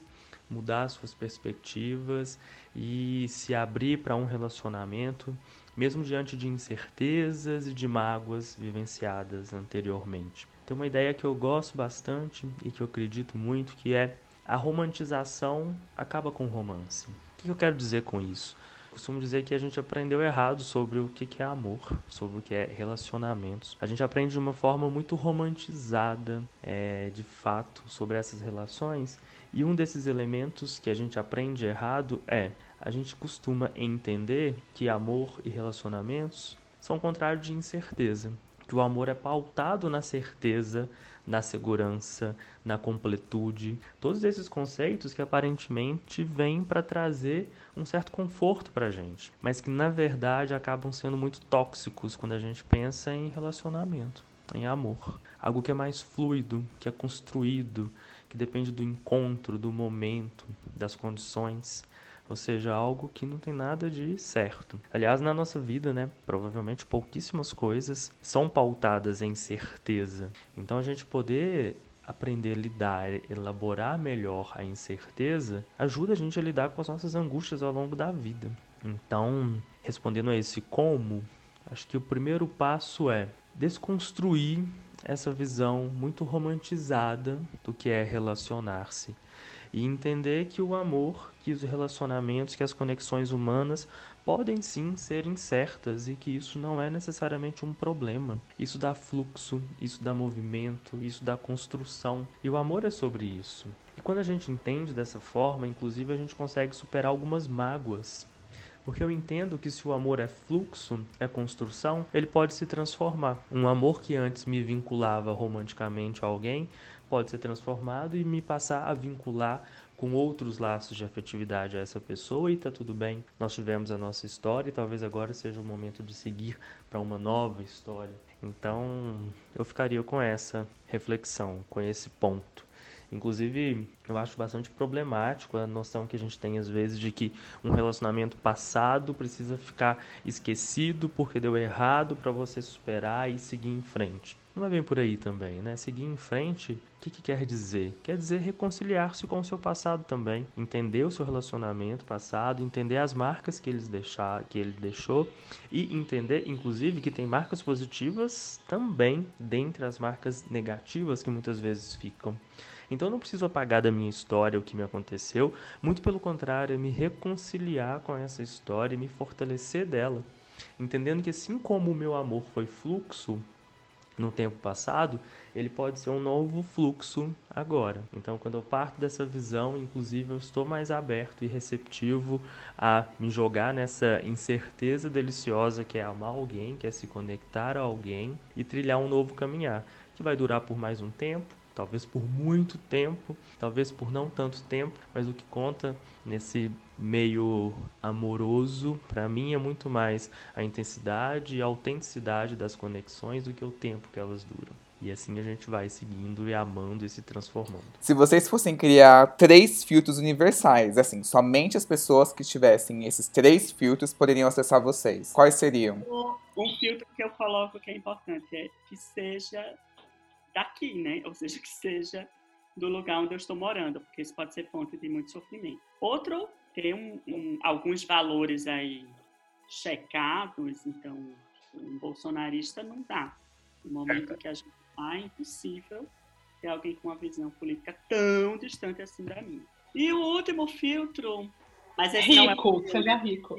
mudar suas perspectivas e se abrir para um relacionamento mesmo diante de incertezas e de mágoas vivenciadas anteriormente. Tem uma ideia que eu gosto bastante e que eu acredito muito que é a romantização acaba com o romance. O que eu quero dizer com isso? costumo dizer que a gente aprendeu errado sobre o que é amor, sobre o que é relacionamentos. A gente aprende de uma forma muito romantizada, é, de fato, sobre essas relações. E um desses elementos que a gente aprende errado é a gente costuma entender que amor e relacionamentos são contrário de incerteza, que o amor é pautado na certeza, na segurança, na completude, todos esses conceitos que aparentemente vêm para trazer um certo conforto para a gente, mas que na verdade acabam sendo muito tóxicos quando a gente pensa em relacionamento, em amor, algo que é mais fluido, que é construído, que depende do encontro, do momento, das condições ou seja, algo que não tem nada de certo. Aliás, na nossa vida, né, provavelmente pouquíssimas coisas são pautadas em certeza. Então a gente poder aprender a lidar, elaborar melhor a incerteza, ajuda a gente a lidar com as nossas angústias ao longo da vida. Então, respondendo a esse como, acho que o primeiro passo é desconstruir essa visão muito romantizada do que é relacionar-se e entender que o amor, que os relacionamentos, que as conexões humanas podem sim ser incertas e que isso não é necessariamente um problema. Isso dá fluxo, isso dá movimento, isso dá construção. E o amor é sobre isso. E quando a gente entende dessa forma, inclusive a gente consegue superar algumas mágoas. Porque eu entendo que se o amor é fluxo, é construção, ele pode se transformar. Um amor que antes me vinculava romanticamente a alguém pode ser transformado e me passar a vincular com outros laços de afetividade a essa pessoa e tá tudo bem. Nós tivemos a nossa história e talvez agora seja o momento de seguir para uma nova história. Então, eu ficaria com essa reflexão, com esse ponto. Inclusive, eu acho bastante problemático a noção que a gente tem às vezes de que um relacionamento passado precisa ficar esquecido porque deu errado para você superar e seguir em frente. Não é bem por aí também, né? Seguir em frente, o que, que quer dizer? Quer dizer reconciliar-se com o seu passado também, entender o seu relacionamento passado, entender as marcas que, eles deixar, que ele deixou e entender, inclusive, que tem marcas positivas também dentre as marcas negativas que muitas vezes ficam. Então eu não preciso apagar da minha história o que me aconteceu, muito pelo contrário, é me reconciliar com essa história e me fortalecer dela, entendendo que assim como o meu amor foi fluxo, no tempo passado, ele pode ser um novo fluxo agora. Então, quando eu parto dessa visão, inclusive, eu estou mais aberto e receptivo a me jogar nessa incerteza deliciosa que é amar alguém, que é se conectar a alguém e trilhar um novo caminhar, que vai durar por mais um tempo, talvez por muito tempo, talvez por não tanto tempo, mas o que conta nesse meio amoroso, para mim é muito mais a intensidade e a autenticidade das conexões do que o tempo que elas duram. E assim a gente vai seguindo e amando e se transformando. Se vocês fossem criar três filtros universais, assim, somente as pessoas que tivessem esses três filtros poderiam acessar vocês, quais seriam? Um filtro que eu coloco que é importante é que seja daqui, né? Ou seja, que seja do lugar onde eu estou morando, porque isso pode ser fonte de muito sofrimento. Outro, ter um, um, alguns valores aí checados, então um bolsonarista não dá. No momento que a gente está, é impossível ter alguém com uma visão política tão distante assim da minha. E o último filtro, mas não é Rico, seja rico.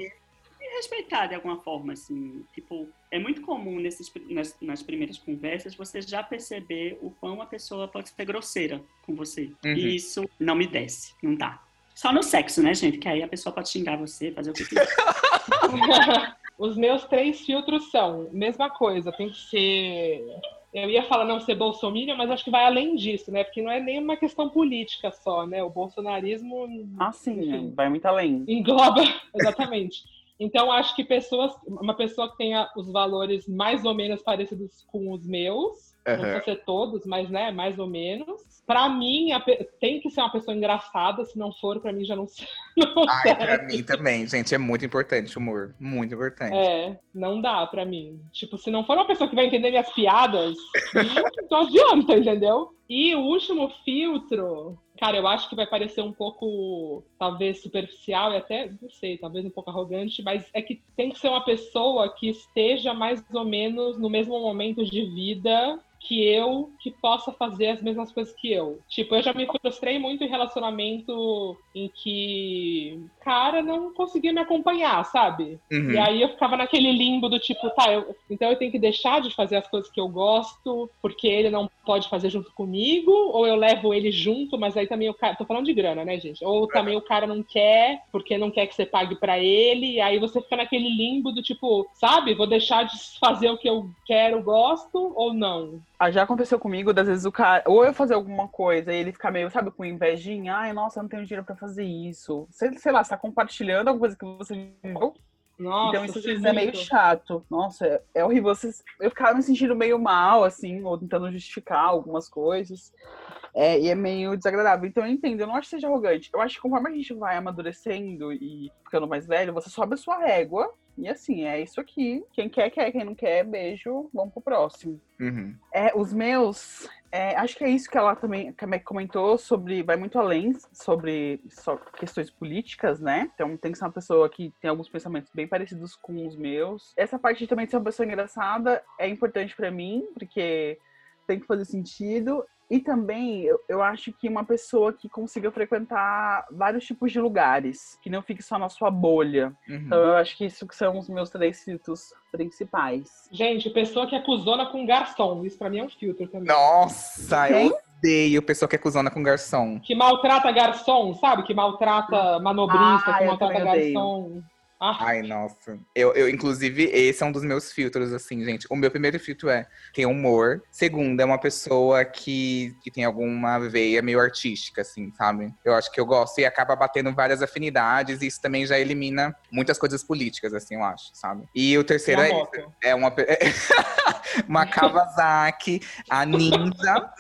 Respeitar de alguma forma, assim, tipo, é muito comum nesses, nas, nas primeiras conversas você já perceber o quão a pessoa pode ser grosseira com você. Uhum. E isso não me desce, não dá. Só no sexo, né, gente? Que aí a pessoa pode xingar você, fazer o que quiser. Os meus três filtros são, mesma coisa, tem que ser. Eu ia falar não ser bolsominion, mas acho que vai além disso, né? Porque não é nem uma questão política só, né? O bolsonarismo Ah, sim, Enfim. vai muito além. engloba exatamente. Então acho que pessoas, uma pessoa que tenha os valores mais ou menos parecidos com os meus, não Aham. precisa ser todos, mas né, mais ou menos. Pra mim a tem que ser uma pessoa engraçada, se não for pra mim já não. Não Ai, serve. pra mim também, gente, é muito importante o humor. Muito importante. É, não dá pra mim. Tipo, se não for uma pessoa que vai entender minhas piadas, não adianta, entendeu? E o último filtro, cara, eu acho que vai parecer um pouco, talvez, superficial e até, não sei, talvez um pouco arrogante, mas é que tem que ser uma pessoa que esteja mais ou menos no mesmo momento de vida que eu, que possa fazer as mesmas coisas que eu. Tipo, eu já me frustrei muito em relacionamento em que o cara não conseguia me acompanhar, sabe? Uhum. E aí eu ficava naquele limbo do tipo, tá, eu- então eu tenho que deixar de fazer as coisas que eu gosto, porque ele não pode fazer junto comigo, ou eu levo ele junto, mas aí também o cara. Tô falando de grana, né, gente? Ou também o cara não quer, porque não quer que você pague pra ele, e aí você fica naquele limbo do tipo, sabe, vou deixar de fazer o que eu quero, gosto, ou não. Ah, já aconteceu comigo, das vezes o cara, ou eu fazer alguma coisa e ele fica meio, sabe, com invejinha, ai, nossa, eu não tenho dinheiro pra fazer isso. Sei, sei lá, você tá compartilhando alguma coisa que você viveu, Nossa, então isso é meio chato. Nossa, é, é horrível. Vocês, eu ficava me sentindo meio mal, assim, ou tentando justificar algumas coisas. É, e é meio desagradável. Então eu entendo, eu não acho que seja arrogante. Eu acho que conforme a gente vai amadurecendo e ficando mais velho, você sobe a sua régua. E assim, é isso aqui. Quem quer, quer. Quem não quer, beijo. Vamos pro próximo. Uhum. É, os meus, é, acho que é isso que ela também que a Mac comentou sobre, vai muito além sobre questões políticas, né? Então tem que ser uma pessoa que tem alguns pensamentos bem parecidos com os meus. Essa parte de também de ser uma pessoa engraçada é importante pra mim, porque tem que fazer sentido. E também eu, eu acho que uma pessoa que consiga frequentar vários tipos de lugares, que não fique só na sua bolha. Uhum. Então eu acho que isso que são os meus três filtros principais. Gente, pessoa que é cuzona com garçom, isso pra mim é um filtro também. Nossa, Quem? eu odeio pessoa que é cuzona com garçom. que maltrata garçom, sabe? Que maltrata manobrista, Ah, que maltrata também odeio. Ah, Ai, nossa. Eu, eu, inclusive, esse é um dos meus filtros, assim, gente. O meu primeiro filtro é ter humor. Segundo, é uma pessoa que, que tem alguma veia meio artística, assim, sabe? Eu acho que eu gosto e acaba batendo várias afinidades. E isso também já elimina muitas coisas políticas, assim, eu acho, sabe? E o terceiro é, é uma, uma Kawasaki, a ninja.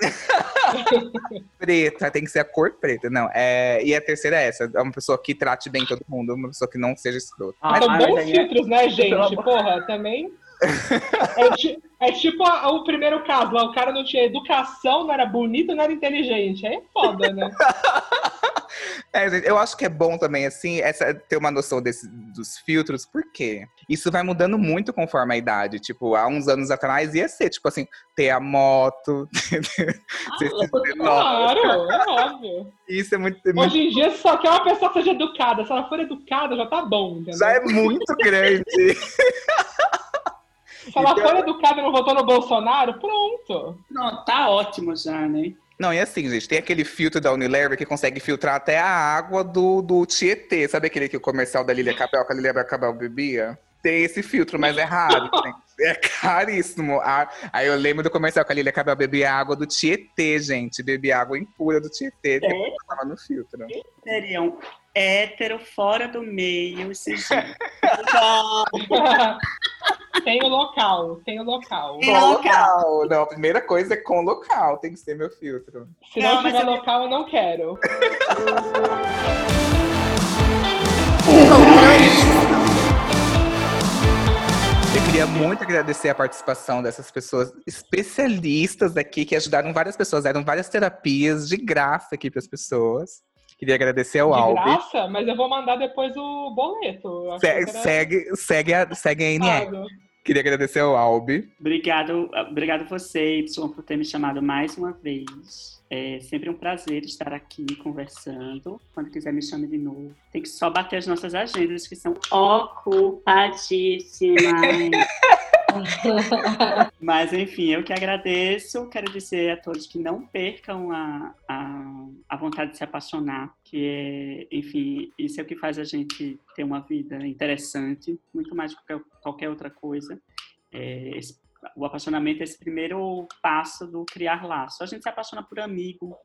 preta, tem que ser a cor preta. Não, é... e a terceira é essa: é uma pessoa que trate bem todo mundo, uma pessoa que não seja escrota. Ah, São bons daí é- filtros, né, gente? Porra, também. É, ti- é tipo a- o primeiro caso lá, o cara não tinha educação, não era bonito, não era inteligente. Aí é foda, né? É, eu acho que é bom também, assim, essa, ter uma noção desse, dos filtros, por quê? Isso vai mudando muito conforme a idade. Tipo, há uns anos atrás ia ser, tipo assim, ter a moto. Vê nova. Claro, é óbvio. Isso é muito, é muito- Hoje em dia, se só quer uma pessoa que seja educada. Se ela for educada, já tá bom, entendeu? Já é muito grande. Se ela Então- for educada e não votou no Bolsonaro, pronto. Não, tá ótimo já, né? Não, e assim, gente, tem aquele filtro da Unilever que consegue filtrar até a água do, do Tietê. Sabe aquele que o comercial da Lilia Cabel, que a Lilia Cabel bebia? Tem esse filtro, mas é raro. É caríssimo. Ah, Aí eu lembro do comercial que a Lilia Cabel bebia água do Tietê, gente. Bebia água impura do Tietê. Depois tava no filtro. Seriam hétero, fora do meio, esses tem o local, tem o local. Tem Com local. local. Não, a primeira coisa é com local. Tem que ser meu filtro. Se não, Não, tiver eu- local, eu não quero. Eu queria muito agradecer a participação dessas pessoas especialistas aqui que ajudaram várias pessoas, deram várias terapias de graça aqui para as pessoas. Queria agradecer ao De Albi. graça, mas eu vou mandar depois o boleto. Eu acho Se- que era segue, segue, a, segue a NR. Queria agradecer ao Albi. Obrigado, obrigado você, Y, por ter me chamado mais uma vez. É sempre um prazer estar aqui conversando. Quando quiser, me chame de novo. Tem que só bater as nossas agendas, que são ocupadíssimas. Mas, enfim, eu que agradeço. Quero dizer a todos que não percam a, a, a vontade de se apaixonar, que é, enfim, isso é o que faz a gente ter uma vida interessante, muito mais do que qualquer outra coisa. É, esse o apaixonamento é esse primeiro passo do criar laço. A gente se apaixona por amigo,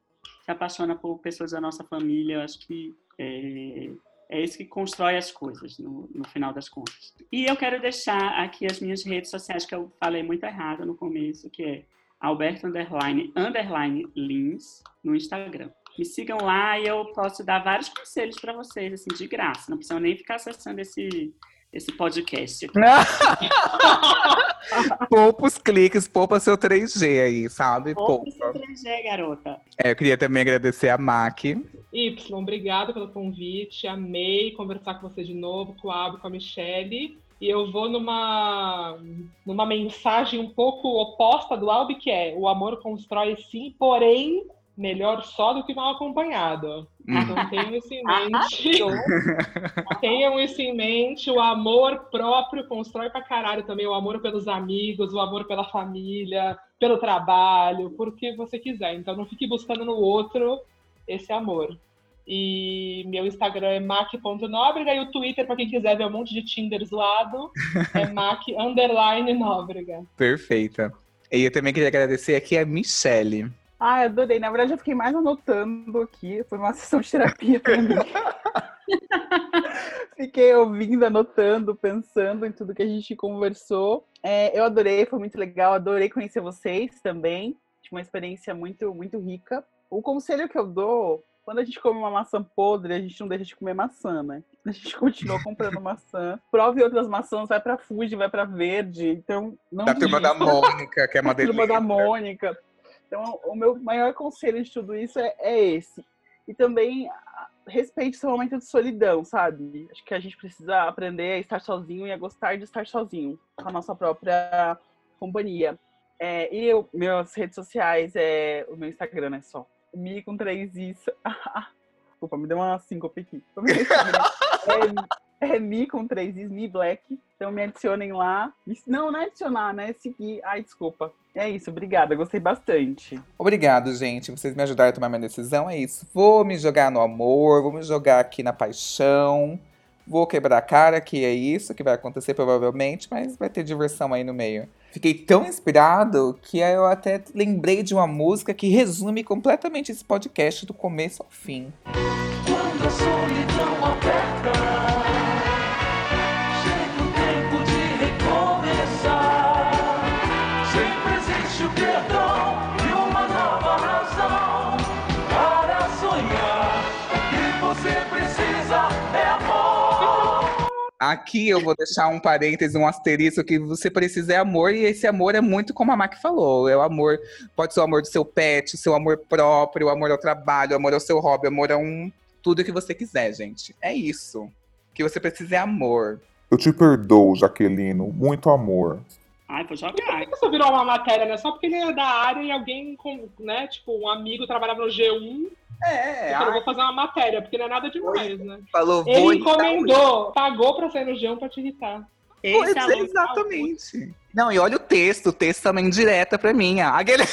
se apaixona por pessoas da nossa família. Eu acho que é, é isso que constrói as coisas no, no, final das contas. E eu quero deixar aqui as minhas redes sociais que eu falei muito errado no começo, que é Alberto underline, underline Lins no Instagram. Me sigam lá e eu posso dar vários conselhos para vocês, assim, de graça. Não precisam nem ficar acessando esse, esse podcast. poupa os cliques, poupa seu 3G aí, sabe? Poupa, poupa. seu 3G, garota. É, eu queria também agradecer a Mac. Y, obrigada pelo convite. Amei conversar com você de novo, com a Abby, com a Michelle. E eu vou numa, numa mensagem um pouco oposta do Albi, que é o amor constrói sim, porém melhor só do que mal acompanhado. Hum. Então tenham isso em mente. tenham isso em mente. O amor próprio constrói pra caralho também. O amor pelos amigos, o amor pela família, pelo trabalho, por que você quiser. Então não fique buscando no outro esse amor. E meu Instagram é mac.nóbrega e o Twitter, para quem quiser ver um monte de Tinder zoado, é mac underline nóbrega. Perfeita. E eu também queria agradecer aqui a Michelle. Ah, adorei. Na verdade, eu fiquei mais anotando aqui. Foi uma sessão de terapia para mim. fiquei ouvindo, anotando, pensando em tudo que a gente conversou. É, eu adorei, foi muito legal. Adorei conhecer vocês também. Tive uma experiência muito, muito rica. O conselho que eu dou quando a gente come uma maçã podre, a gente não deixa de comer maçã, né? A gente continua comprando maçã. Prove outras maçãs, vai pra Fuji, vai pra Verde. Então, não. Da turma da Mônica, que é uma delícia. turma da Mônica. Então, o meu maior conselho de tudo isso é, é esse. E também respeite seu momento de solidão, sabe? Acho que a gente precisa aprender a estar sozinho e a gostar de estar sozinho com a nossa própria companhia. É, e eu, minhas redes sociais, é, o meu Instagram é só Mi com três Is. Desculpa, me deu uma síncope aqui. é, é Mi com três Is, Mi Black. Então me adicionem lá. Não, não é adicionar, né? É seguir. Ai, desculpa. É isso, obrigada, gostei bastante. Obrigado, gente. Vocês me ajudaram a tomar minha decisão. É isso. Vou me jogar no amor, vou me jogar aqui na paixão. Vou quebrar a cara, que é isso que vai acontecer provavelmente, mas vai ter diversão aí no meio. Fiquei tão inspirado que eu até lembrei de uma música que resume completamente esse podcast do começo ao fim. Quando a solidão aperta. Aqui eu vou deixar um parêntese, um asterisco, que você precisa é amor, e esse amor é muito como a Mac falou. É o amor, pode ser o amor do seu pet, o seu amor próprio, o amor ao trabalho, o amor ao seu hobby, o amor a um tudo que você quiser, gente. É isso. O que você precisa é amor. Eu te perdoo, Jaquelino. Muito amor. Ai, vou jogar. Isso virou uma matéria, né? Só porque ele é da área e alguém, com, né? Tipo, um amigo trabalhava no G1 é, eu vou fazer uma matéria, porque não é nada demais, né? Falou, Ele encomendou, pagou pra sair no G1 pra te irritar. Pois, é, exatamente. Não, e olha o texto, o texto também direta pra mim. Aquele...